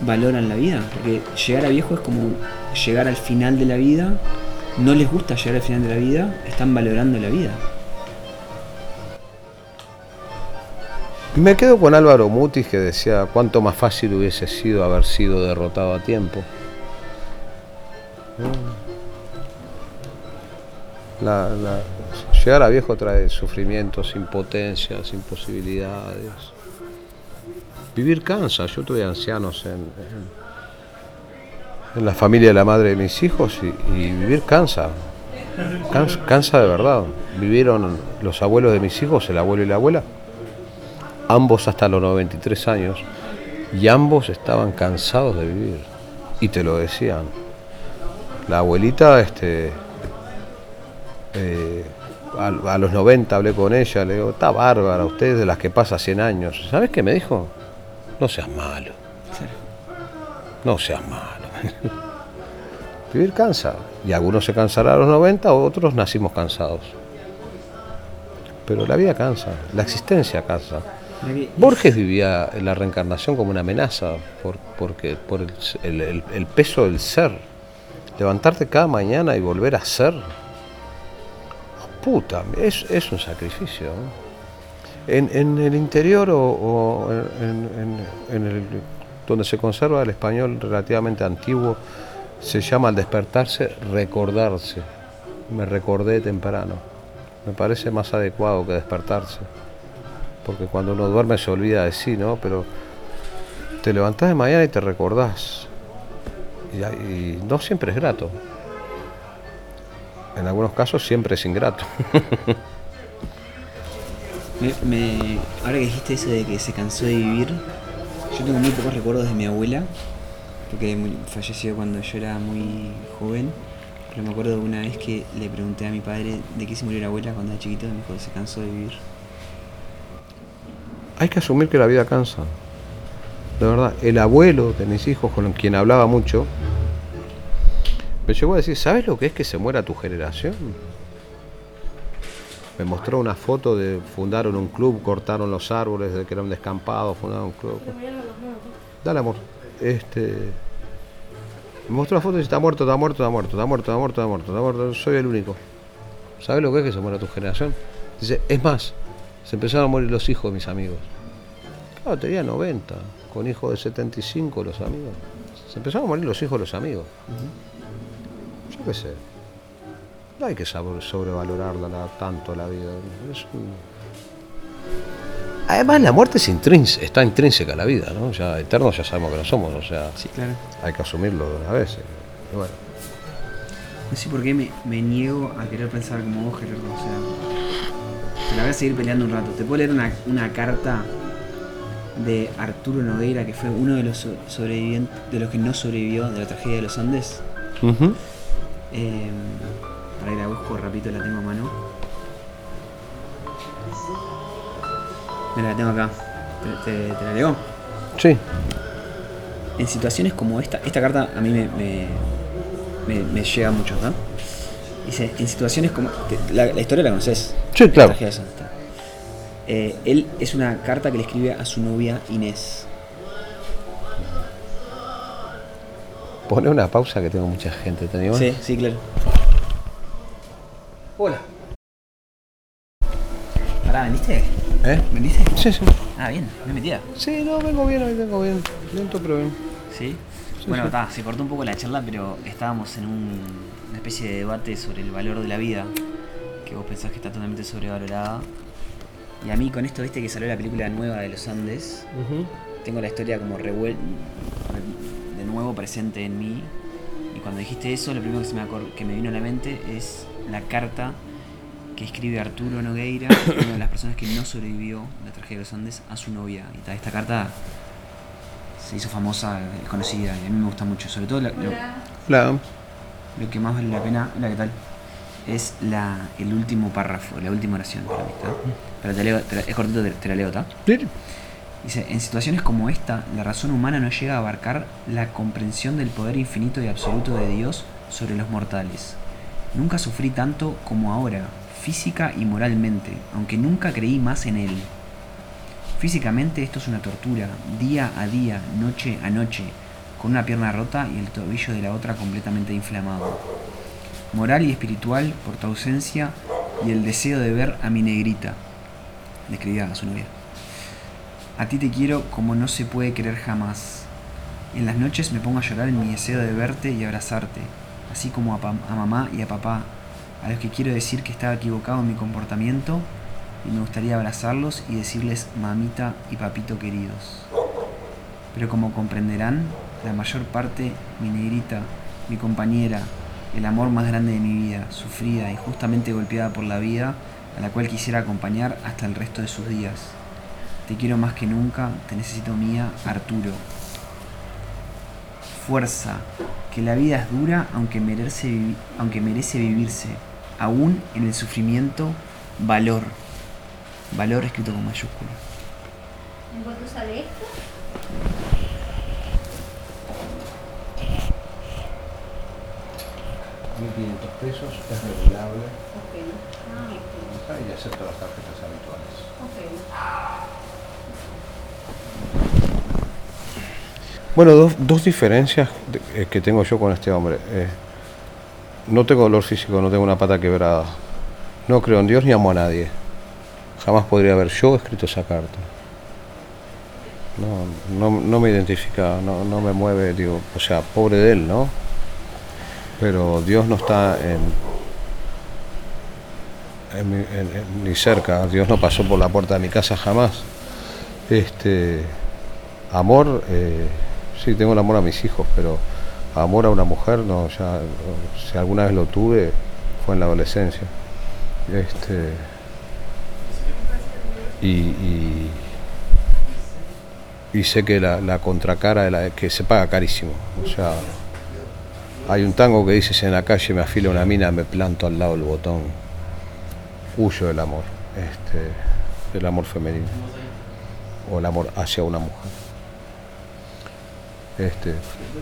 valoran la vida. Porque llegar a viejo es como llegar al final de la vida. No les gusta llegar al final de la vida. Están valorando la vida.
Me quedo con Álvaro Mutis que decía cuánto más fácil hubiese sido haber sido derrotado a tiempo. La- la- llegar a viejo trae sufrimientos, impotencias, imposibilidades. Vivir cansa. Yo tuve ancianos en, en- la familia de la madre de mis hijos y, vivir. Cansa, cansa de verdad. Vivieron los abuelos de mis hijos, el abuelo y la abuela, ambos hasta los 93 años, y ambos estaban cansados de vivir. Y te lo decían. La abuelita, este, eh, a, a los 90 hablé con ella, le digo, está bárbara, usted es de las que pasa 100 años. ¿Sabes qué me dijo? No seas malo. No seas malo. [laughs] Vivir cansa. Y algunos se cansarán a los 90, otros nacimos cansados. Pero la vida cansa, la existencia cansa. Borges vivía la reencarnación como una amenaza por, porque, por el, el- el- el peso del ser. Levantarte cada mañana y volver a ser. Puta, es, es un sacrificio. En, en el interior o, o en, en- en el, donde se conserva el español relativamente antiguo, se llama al despertarse recordarse. Me recordé temprano. Me parece más adecuado que despertarse porque cuando uno duerme se olvida de sí, ¿no? Pero te levantás de mañana y te recordás. Y, y no siempre es grato. En algunos casos siempre es ingrato. [laughs]
Me, me- ahora que dijiste eso de que se cansó de vivir, yo tengo muy pocos recuerdos de mi abuela, porque falleció cuando yo era muy joven. Pero me acuerdo de una vez que le pregunté a mi padre de qué se murió la abuela cuando era chiquito y me dijo que se cansó de vivir.
Hay que asumir que la vida cansa. De verdad, el abuelo de mis hijos, con quien hablaba mucho, me llegó a decir, ¿sabes lo que es que se muera tu generación? Me mostró una foto de fundaron un club, cortaron los árboles de que era un descampado, fundaron un club. Dale amor. Este me mostró la foto y dice, está muerto, está muerto, está muerto, está muerto, está muerto, está muerto, está muerto, soy el único. ¿Sabes lo que es que se muera tu generación? Dice, es más, se empezaron a morir los hijos de mis amigos. Claro, tenía 90, con hijos de 75 los amigos. Se empezaron a morir los hijos de los amigos. Yo qué sé. No hay que sab- sobrevalorarla la- tanto la vida. Es un- Además la muerte es está intrínseca a la vida, ¿no? Ya eternos ya sabemos que no somos, o sea,
Sí, claro.
hay que asumirlo vez. eh. Y bueno,
No sé por qué me, me niego a querer pensar como vos, Gerardo. O sea, te la voy a seguir peleando un rato. Te puedo leer una, una carta de Arturo Nogueira, que fue uno de los so- sobrevivientes, de los que no sobrevivió de la tragedia de los Andes. Eh, para ir a busco, rapidito la tengo a mano. Mira, la tengo acá. ¿Te, te- te la leo?
Sí,
En situaciones como esta, esta carta a mí me, me, me- me llega mucho, ¿no? Dice, en situaciones como... La, la historia la conoces.
Sí,
La
claro.
tragedia de Santa. Eh, él es una carta que le escribe a su novia Inés.
pone una pausa que tengo mucha gente, ¿te animás?
Sí, sí, claro.
Hola.
Pará, ¿vendiste?
¿Eh?
¿Vendiste?
Sí, sí.
Ah, bien, me metía.
Sí, no, vengo bien, hoy vengo bien. Lento, pero bien.
¿Sí? bueno, está, se cortó un poco la charla, pero estábamos en un- una especie de debate sobre el valor de la vida. que vos pensás que está totalmente sobrevalorada. Y a mí con esto, viste que salió la película nueva de los Andes, tengo la historia como revuel de nuevo presente en mí. Y cuando dijiste eso, lo primero que, se me, que me vino a la mente es la carta que escribe Arturo Nogueira, [coughs] una de las personas que no sobrevivió la tragedia de los Andes, a su novia. Y ta- esta carta se hizo famosa, y conocida, y a mí me gusta mucho. Sobre todo la- lo que más vale la pena, la que tal, es la, el último párrafo, la última oración para mí, ¿tá? Pero te leo, te la- es cortito, te, te la leo, ¿tá? Dice, en situaciones como esta, la razón humana no llega a abarcar la comprensión del poder infinito y absoluto de Dios sobre los mortales. Nunca sufrí tanto como ahora, física y moralmente, aunque nunca creí más en Él. Físicamente esto es una tortura, día a día, noche a noche, con una pierna rota y el tobillo de la otra completamente inflamado. Moral y espiritual por tu ausencia y el deseo de ver a mi negrita, le escribía a su novia. A ti te quiero como no se puede querer jamás. En las noches me pongo a llorar en mi deseo de verte y abrazarte, así como a, a mamá y a papá, a los que quiero decir que estaba equivocado en mi comportamiento y me gustaría abrazarlos y decirles mamita y papito queridos. Pero como comprenderán, la mayor parte, mi negrita, mi compañera, el amor más grande de mi vida, sufrida y justamente golpeada por la vida, a la cual quisiera acompañar hasta el resto de sus días. Te quiero más que nunca, te necesito mía, Arturo. Fuerza, que la vida es dura aunque merece, vivi- aunque merece vivirse. Aún en el sufrimiento, valor. Valor escrito con mayúscula.
¿En cuánto sale esto?
pesos es regulable y acepto las tarjetas habituales.
ok.
Bueno, dos, dos diferencias eh, que tengo yo con este hombre. Eh, no tengo dolor físico, no tengo una pata quebrada. No creo en Dios ni amo a nadie. Jamás podría haber yo escrito esa carta. No, no, no me identifica, no, no me mueve, digo, o sea, pobre de él, ¿no? Pero Dios no está en, en mi- en- ni cerca, Dios no pasó por la puerta de mi casa jamás. Este, amor, eh, sí, tengo el amor a mis hijos, pero amor a una mujer, no, ya, si alguna vez lo tuve, fue en la adolescencia. Este, y, y, sé que la, contracara de la, que se paga carísimo. O sea, hay un tango que dice, si en la calle me afila una mina, me planto al lado del botón. Huyo del amor, este, del amor femenino, o el amor hacia una mujer. Este,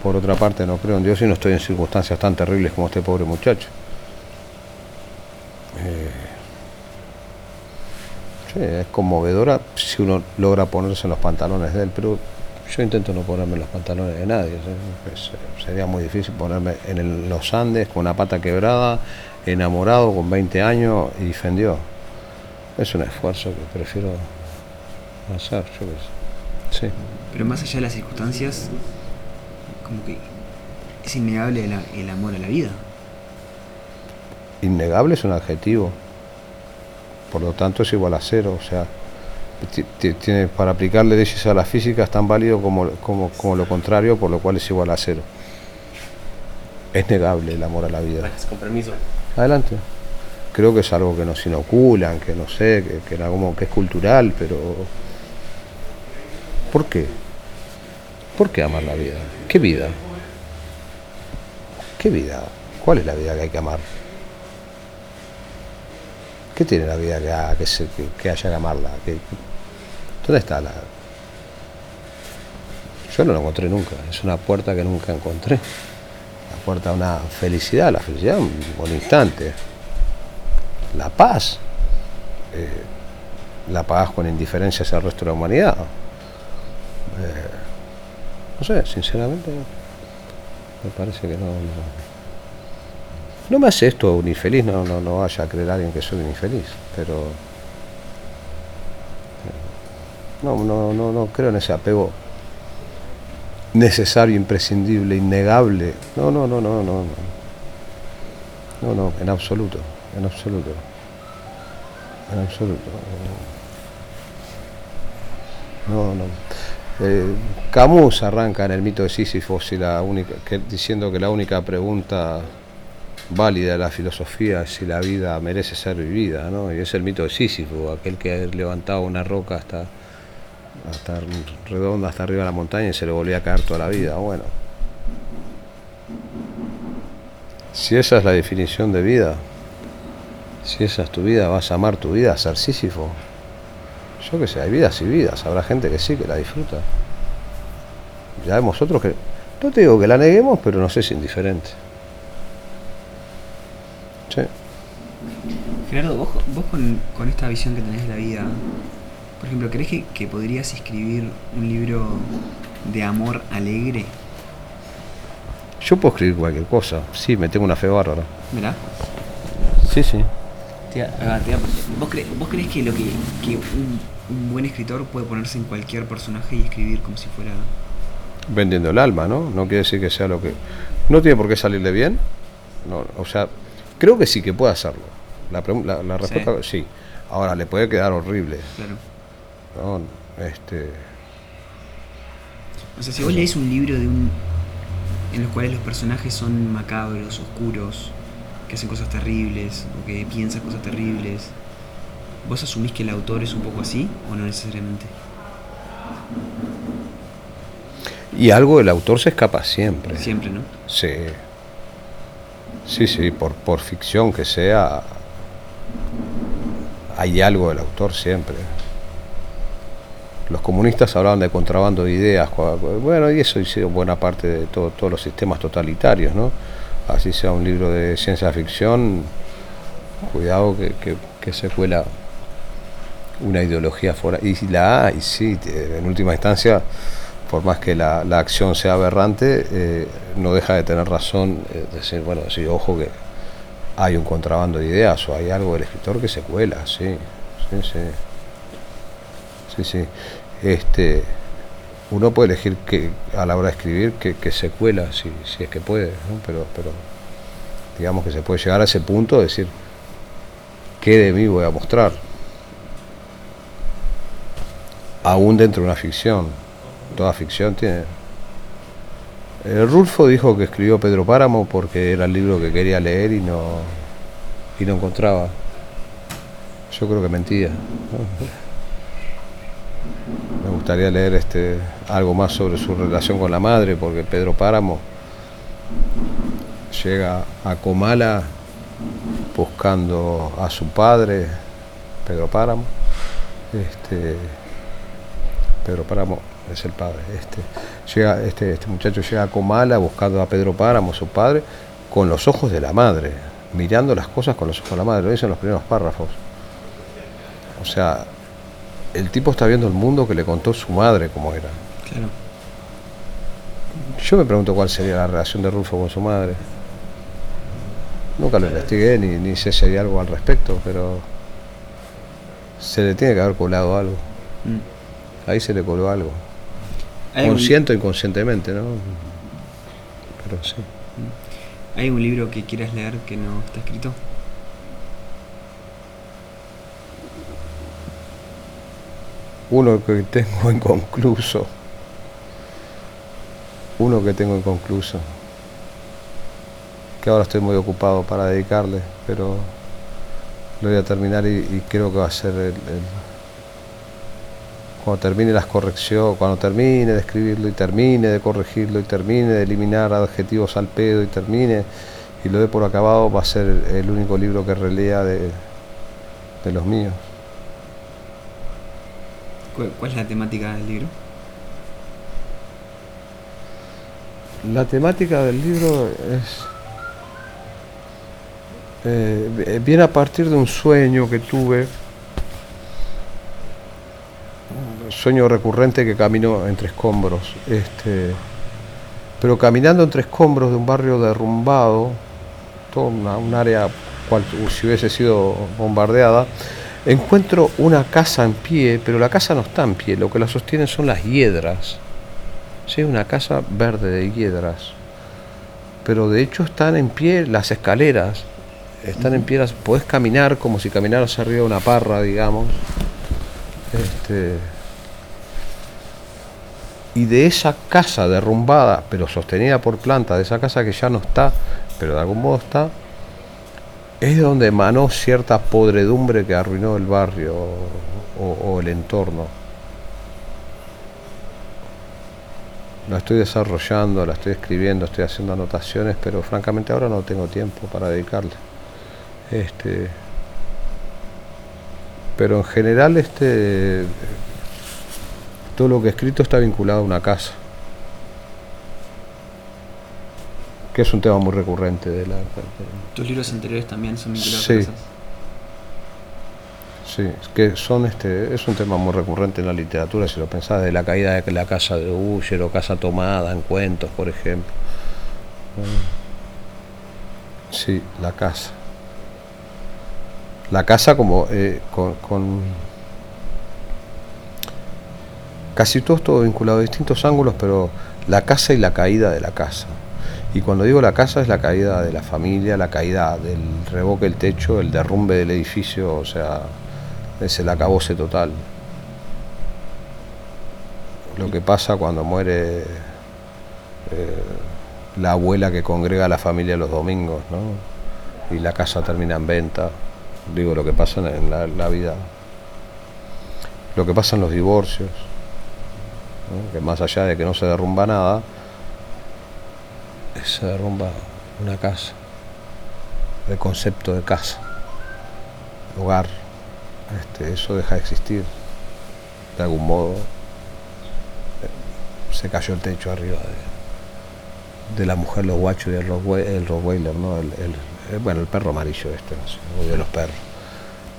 por otra parte, no creo en Dios y no estoy en circunstancias tan terribles como este pobre muchacho. Eh, sí, es conmovedora si uno logra ponerse en los pantalones de él, pero yo intento no ponerme en los pantalones de nadie. Es- sería muy difícil ponerme en los Andes con una pata quebrada, enamorado con 20 años y defendió. Es un esfuerzo que prefiero hacer, yo qué sé. Sí.
Pero más allá de las circunstancias, como que es innegable el, el amor a la vida.
innegable es un adjetivo. Por lo tanto es igual a cero. O sea, ti- ti- tiene, para aplicarle leyes a la física es tan válido como, como, como lo contrario, por lo cual es igual a cero. Es negable el amor a la vida.
Gracias, con permiso.
Adelante. Creo que es algo que nos inoculan, que no sé, que, que, era como, que es cultural, pero... ¿Por qué? ¿Por qué amar la vida? ¿Qué vida? ¿Qué vida? ¿Cuál es la vida que hay que amar? ¿Qué tiene la vida que, ha- que, se- que- haya que amarla? ¿Qué- ¿Dónde está la...? Yo no lo encontré nunca, es una puerta que nunca encontré. La puerta a una felicidad, la felicidad un, un instante. La paz, eh, la paz con indiferencia hacia el resto de la humanidad. Eh, no sé, sinceramente, me parece que no, no, me hace esto un infeliz, no, no, no vaya a creer alguien que soy un infeliz, pero no, no, no, no creo en ese apego necesario, imprescindible, innegable. No, no, no, no, no, no. No, no, en absoluto, en absoluto. En absoluto. No, no. Eh, Camus arranca en el mito de Sísifo si la única, diciendo que la única pregunta válida de la filosofía es si la vida merece ser vivida, ¿no? Y es el mito de Sísifo, aquel que levantaba una roca hasta, hasta redonda, hasta arriba de la montaña y se le volvía a caer toda la vida. Bueno, si esa es la definición de vida, si esa es tu vida, vas a amar tu vida, a ser Sísifo. Yo que sé, hay vidas y vidas, habrá gente que sí, que la disfruta. Ya vemos otros que, no te digo que la neguemos, pero no sé si indiferente. Sí.
Gerardo, vos, vos con, con esta visión que tenés de la vida, por ejemplo, ¿crees que, que podrías escribir un libro de amor alegre?
Yo puedo escribir cualquier cosa, sí, me tengo una fe bárbara.
¿Verdad?
Sí, sí.
Ah, te iba- ¿Vos, cre- vos crees que lo que, que un, un buen escritor puede ponerse en cualquier personaje y escribir como si fuera...
Vendiendo el alma, ¿no? No quiere decir que sea lo que... No tiene por qué salirle bien. No, o sea, creo que sí que puede hacerlo. La, la, la respuesta, sí. Ahora, le puede quedar horrible.
Claro.
¿No? Este,
O sea, si vos lees un libro de un en los cuales los personajes son macabros, oscuros, que hacen cosas terribles o que piensan cosas terribles, ¿vos asumís que el autor es un poco así o no necesariamente?
y algo el autor se escapa siempre.
Siempre, ¿no?
Sí. Sí, sí, por, por ficción que sea, hay algo del autor siempre. Los comunistas hablaban de contrabando de ideas, bueno, y eso hicieron buena parte de todo- todos los sistemas totalitarios, ¿no? Así sea un libro de ciencia ficción, cuidado que, se cuela una ideología fuera. Y la hay, sí, te- en última instancia, por más que la, acción sea aberrante, eh, no deja de tener razón, eh, decir, bueno, decir, ojo que hay un contrabando de ideas o hay algo del escritor que se cuela, sí, sí, sí. Sí, sí. Este, uno puede elegir que a la hora de escribir que, que se cuela, si, si es que puede, pero, pero digamos que se puede llegar a ese punto de decir, ¿qué de mí voy a mostrar? Aún dentro de una ficción. Toda ficción tiene. Eh, Rulfo dijo que escribió Pedro Páramo porque era el libro que quería leer y no, y no encontraba. Yo creo que mentía. Gustaría leer este algo más sobre su relación con la madre, porque Pedro Páramo llega a Comala buscando a su padre, Pedro Páramo. Este, Pedro Páramo es el padre. Este, llega, este, este muchacho llega a Comala buscando a Pedro Páramo, su padre, con los ojos de la madre, mirando las cosas con los ojos de la madre. Lo dicen los primeros párrafos. O sea, el tipo está viendo el mundo que le contó su madre cómo era.
Claro.
Yo me pregunto cuál sería la relación de Rulfo con su madre. Nunca lo investigué ni, ni sé si hay algo al respecto, pero se le tiene que haber colado algo.
Mm.
Ahí se le coló algo.
¿Hay algún-
Consciente o inconscientemente, ¿no? Pero sí.
¿Hay un libro que quieras leer que no está escrito?
Uno que tengo [laughs] inconcluso. Uno que tengo inconcluso. Que ahora estoy muy ocupado para dedicarle, pero lo voy a terminar y, creo que va a ser el, cuando termine las correcciones, cuando termine de escribirlo y termine de corregirlo y termine de eliminar adjetivos al pedo y termine y lo dé por acabado, va a ser el, el único libro que relea de, de los míos.
¿Cuál, es la temática del libro?
La temática del libro es. eh, viene a partir de un sueño que tuve. Un sueño recurrente que camino entre escombros. Este, pero caminando entre escombros de un barrio derrumbado, toda una, un área cual si hubiese sido bombardeada, encuentro una casa en pie, pero la casa no está en pie, lo que la sostienen son las hiedras. Sí, una casa verde de hiedras. Pero de hecho están en pie las escaleras están en piedras, podés caminar como si caminaras arriba de una parra, digamos. Este, y de esa casa derrumbada, pero sostenida por planta, de esa casa que ya no está, pero de algún modo está, es de donde emanó cierta podredumbre que arruinó el barrio o, o el entorno. La estoy desarrollando, la estoy escribiendo, estoy haciendo anotaciones, pero francamente ahora no tengo tiempo para dedicarle. Este, pero en general este todo lo que he escrito está vinculado a una casa. Que es un tema muy recurrente de la.
Tus libros anteriores también son vinculados
Sí. Sí, es que son este, es un tema muy recurrente en la literatura, si lo pensás, de la caída de la casa de Uller o casa tomada en cuentos, por ejemplo. Sí, la casa. La casa como eh, con, con- casi todo todo vinculado a distintos ángulos, pero la casa y la caída de la casa. Y cuando digo la casa es la caída de la familia, la caída del revoque del techo, el derrumbe del edificio, o sea, es el acabose total. Lo que pasa cuando muere eh, la abuela que congrega a la familia los domingos, ¿no? Y la casa termina en venta. Digo, lo que pasa en la, la vida. Lo que pasa en los divorcios. ¿no? Que más allá de que no se derrumba nada, se derrumba una casa. El concepto de casa. Hogar. Este, eso deja de existir. De algún modo eh, se cayó el techo arriba de, de la mujer, los guachos y el, Rottwe- el Rottweiler, ¿no? El, el- bueno, el perro amarillo este, no odio los perros.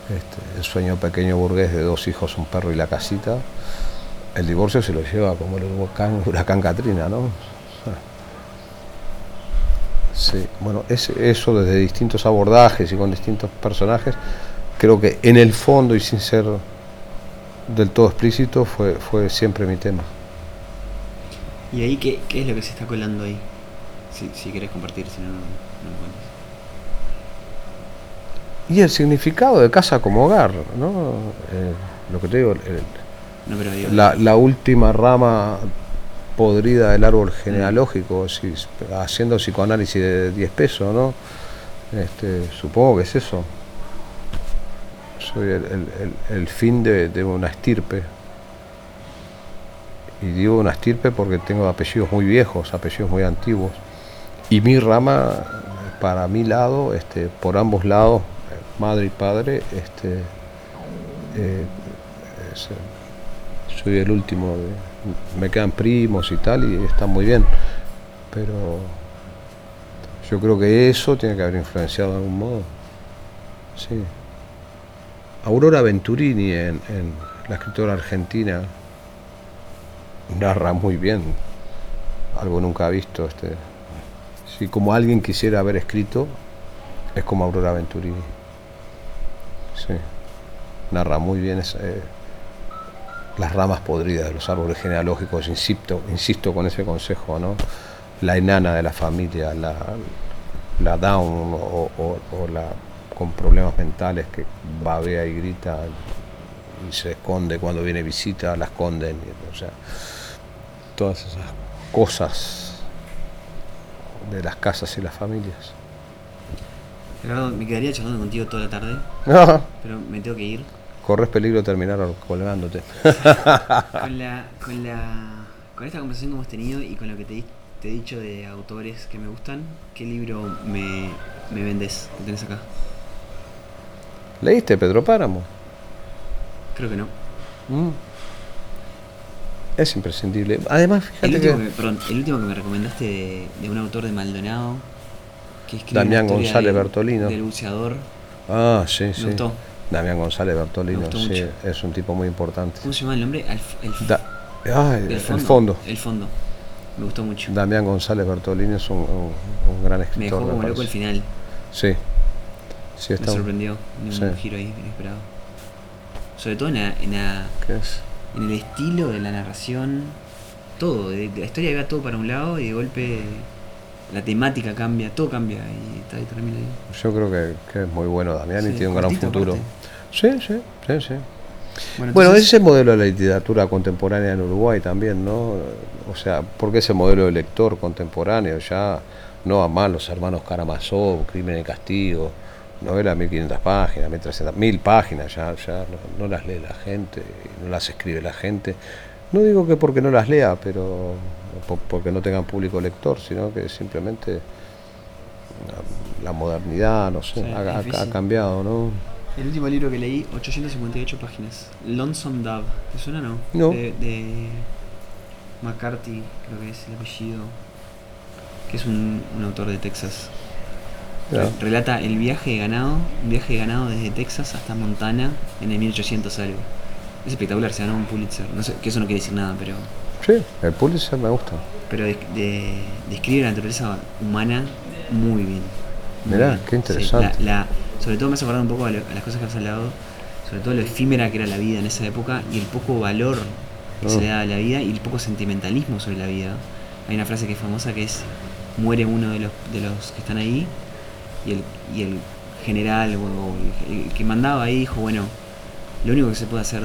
Este, el sueño pequeño burgués de dos hijos, un perro y la casita. El divorcio se lo lleva como el huracán, huracán Katrina, ¿no? Sí, bueno, es, eso desde distintos abordajes y con distintos personajes, creo que en el fondo y sin ser del todo explícito fue, fue siempre mi tema.
¿Y ahí qué, qué es lo que se está colando ahí? Si, si querés compartir, si no, no, no.
Y el significado de casa como hogar, ¿no? Eh, lo que te digo, el-
No, pero digo,
la, la última rama podrida del árbol genealógico, si- haciendo psicoanálisis de 10 pesos, ¿no? Este, supongo que es eso. Soy el, el- el- el fin de, de una estirpe. Y digo una estirpe porque tengo apellidos muy viejos, apellidos muy antiguos. Y mi rama, para mi lado, este, por ambos lados, madre y padre, este, eh, es, soy el último. de- me quedan primos y tal, y están muy bien. Pero yo creo que eso tiene que haber influenciado de algún modo. Sí. Aurora Venturini, en, la escritora argentina, narra muy bien algo nunca visto. Este, si como alguien quisiera haber escrito, es como Aurora Venturini. Sí. Narra muy bien esa, las ramas podridas de los árboles genealógicos, insisto, insisto con ese consejo, ¿no? La enana de la familia, la, la down o, o- o la con problemas mentales que babea y grita y se esconde cuando viene visita, la esconden, y, o sea, todas esas cosas de las casas y las familias.
Gerardo, me quedaría charlando contigo toda la tarde, [laughs]
No,
pero me tengo que ir.
Corres peligro de terminar colgándote. [laughs]
Con la, con la, con esta conversación que hemos tenido y con lo que te, he dicho de autores que me gustan, ¿qué libro me, me vendes que tenés acá?
¿Leíste Pedro Páramo?
Creo que no.
Mm. Es imprescindible. Además,
El último,
que
que, perdón, el último que me recomendaste de, de un autor de Maldonado, que escribe
Damián González
del-
Bertolino.
Del buceador.
Ah, sí,
Me
sí.
gustó.
Damián González Bertolino,
Me
sí, es un tipo muy importante.
¿Cómo se llama el nombre? El,
Da- Ay,
el
el
fondo. El fondo. Me gustó mucho.
Damián González Bertolini es un, un- un gran
me
escritor.
dejó como
me
loco el final.
Sí. Sí,
Me
está.
sorprendió. Un
Sí.
giro ahí inesperado. Sobre todo en, la- en, la-
¿Qué es?
en el estilo de la narración. Todo. de- de la historia iba todo para un lado y de golpe la temática cambia, todo cambia y, está, y termina ahí.
Yo creo que, que es muy bueno Damián y tiene un gran futuro.
aparte.
Sí, sí, sí, sí.
Bueno,
Bueno,
entonces-
ese modelo de la literatura contemporánea en Uruguay también, ¿no? O sea, porque ese modelo de lector contemporáneo ya no va mal los hermanos Karamazov, Crimen y Castigo, novela de 1500 páginas, 1300, 1000 páginas, ya, ya no, no las lee la gente, no las escribe la gente. No digo que porque no las lea, pero porque no tengan público lector, sino que simplemente la, modernidad, no sé,
Sí,
ha, cambiado, ¿no?
El último libro que leí, 858 páginas. Lonesome Dove. ¿Te suena no?
No.
De, de McCarthy, creo que es el apellido. Que es un, un autor de Texas. Relata el viaje de ganado, un viaje de ganado desde Texas hasta Montana en el 1800 algo. Es espectacular, se ganó un Pulitzer. No sé, que eso no quiere decir nada, pero
Sí, el Pulitzer me gusta.
pero de- de- describe la naturaleza humana muy bien. Muy
Mirá,
bien.
qué interesante.
Sí, la- la- sobre todo me hace acordar un poco a, lo- a las cosas que has hablado, sobre todo lo efímera que era la vida en esa época y el poco valor que se
Mm.
le da a la vida y el poco sentimentalismo sobre la vida. Hay una frase que es famosa que es muere uno de los, de los que están ahí y el, y el general o, el, el que mandaba ahí dijo, bueno, lo único que se puede hacer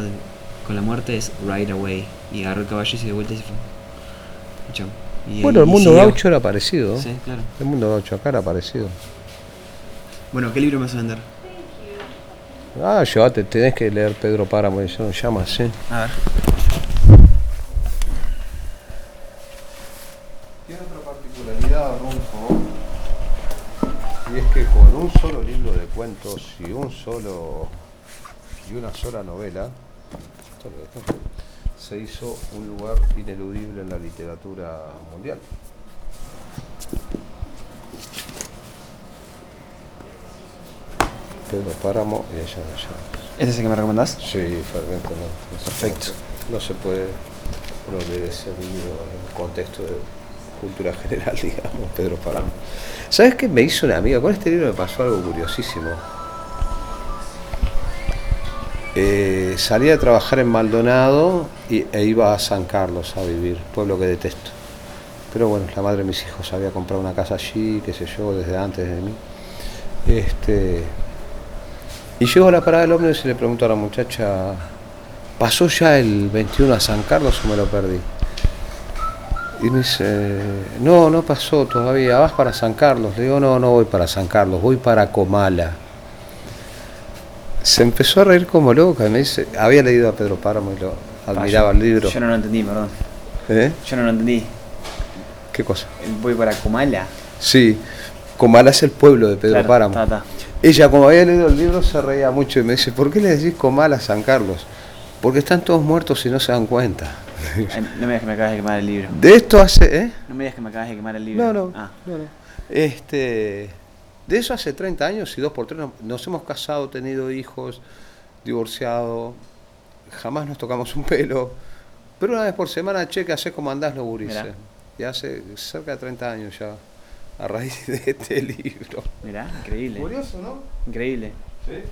con la muerte es ride away. Y agarró el caballo y se dio vuelta y se fue. Y chau. Y-
Bueno, el
y
mundo
siguió.
gaucho era parecido.
Sí, claro.
El mundo gaucho acá era parecido.
Bueno, ¿qué libro me vas a vender?
Ah, llévate, tenés que leer Pedro Páramo, y eso no llama así.
A ver.
Tiene otra particularidad, Runjo, y es que con un solo libro de cuentos y un solo y una sola novela, esto lo dejo, se hizo un lugar ineludible en la literatura mundial. Pedro Páramo y ella de allá.
¿Este es el que me recomendás?
Sí, fervientemente.
Perfecto.
No se puede leer ese libro en un contexto de cultura general, [laughs] digamos, Pedro Páramo. ¿Sabes qué me hizo una amiga? Con este libro me pasó algo curiosísimo. Eh, salí a trabajar en Maldonado y, e iba a San Carlos a vivir, pueblo que detesto. Pero bueno, la madre de mis hijos había comprado una casa allí, qué sé yo, desde antes de mí. Este, y llego a la parada del ómnibus y le pregunto a la muchacha, ¿pasó ya el 21 a San Carlos o me lo perdí? Y me dice, no, no pasó todavía, vas para San Carlos. Le digo, no, no voy para San Carlos, voy para Comala. Se empezó a reír como loca me dice, había leído a Pedro Páramo y lo admiraba el libro.
Yo no lo entendí, perdón.
¿Eh?
Yo no lo entendí.
¿Qué cosa?
Voy para Comala.
Sí, Comala es el pueblo de Pedro
Claro,
Páramo.
ta, ta.
Ella, como había leído el libro, se reía mucho y me dice, ¿por qué le decís Comala a San Carlos? Porque están todos muertos y no se dan cuenta.
Ay, no me digas que me acabas de quemar el libro.
De esto hace, ¿eh?
No me digas que me acabas de quemar el libro.
No, no,
Ah,
no, no. Este, de eso hace 30 años y dos por tres nos, nos hemos casado, tenido hijos, divorciado, jamás nos tocamos un pelo, pero una vez por semana, che, ¿qué haces? ¿Cómo andás, los gurises?
Mirá.
Y hace cerca de 30 años ya, a raíz de este [laughs] libro.
mirá, increíble.
Curioso, ¿no?
Increíble.
Sí.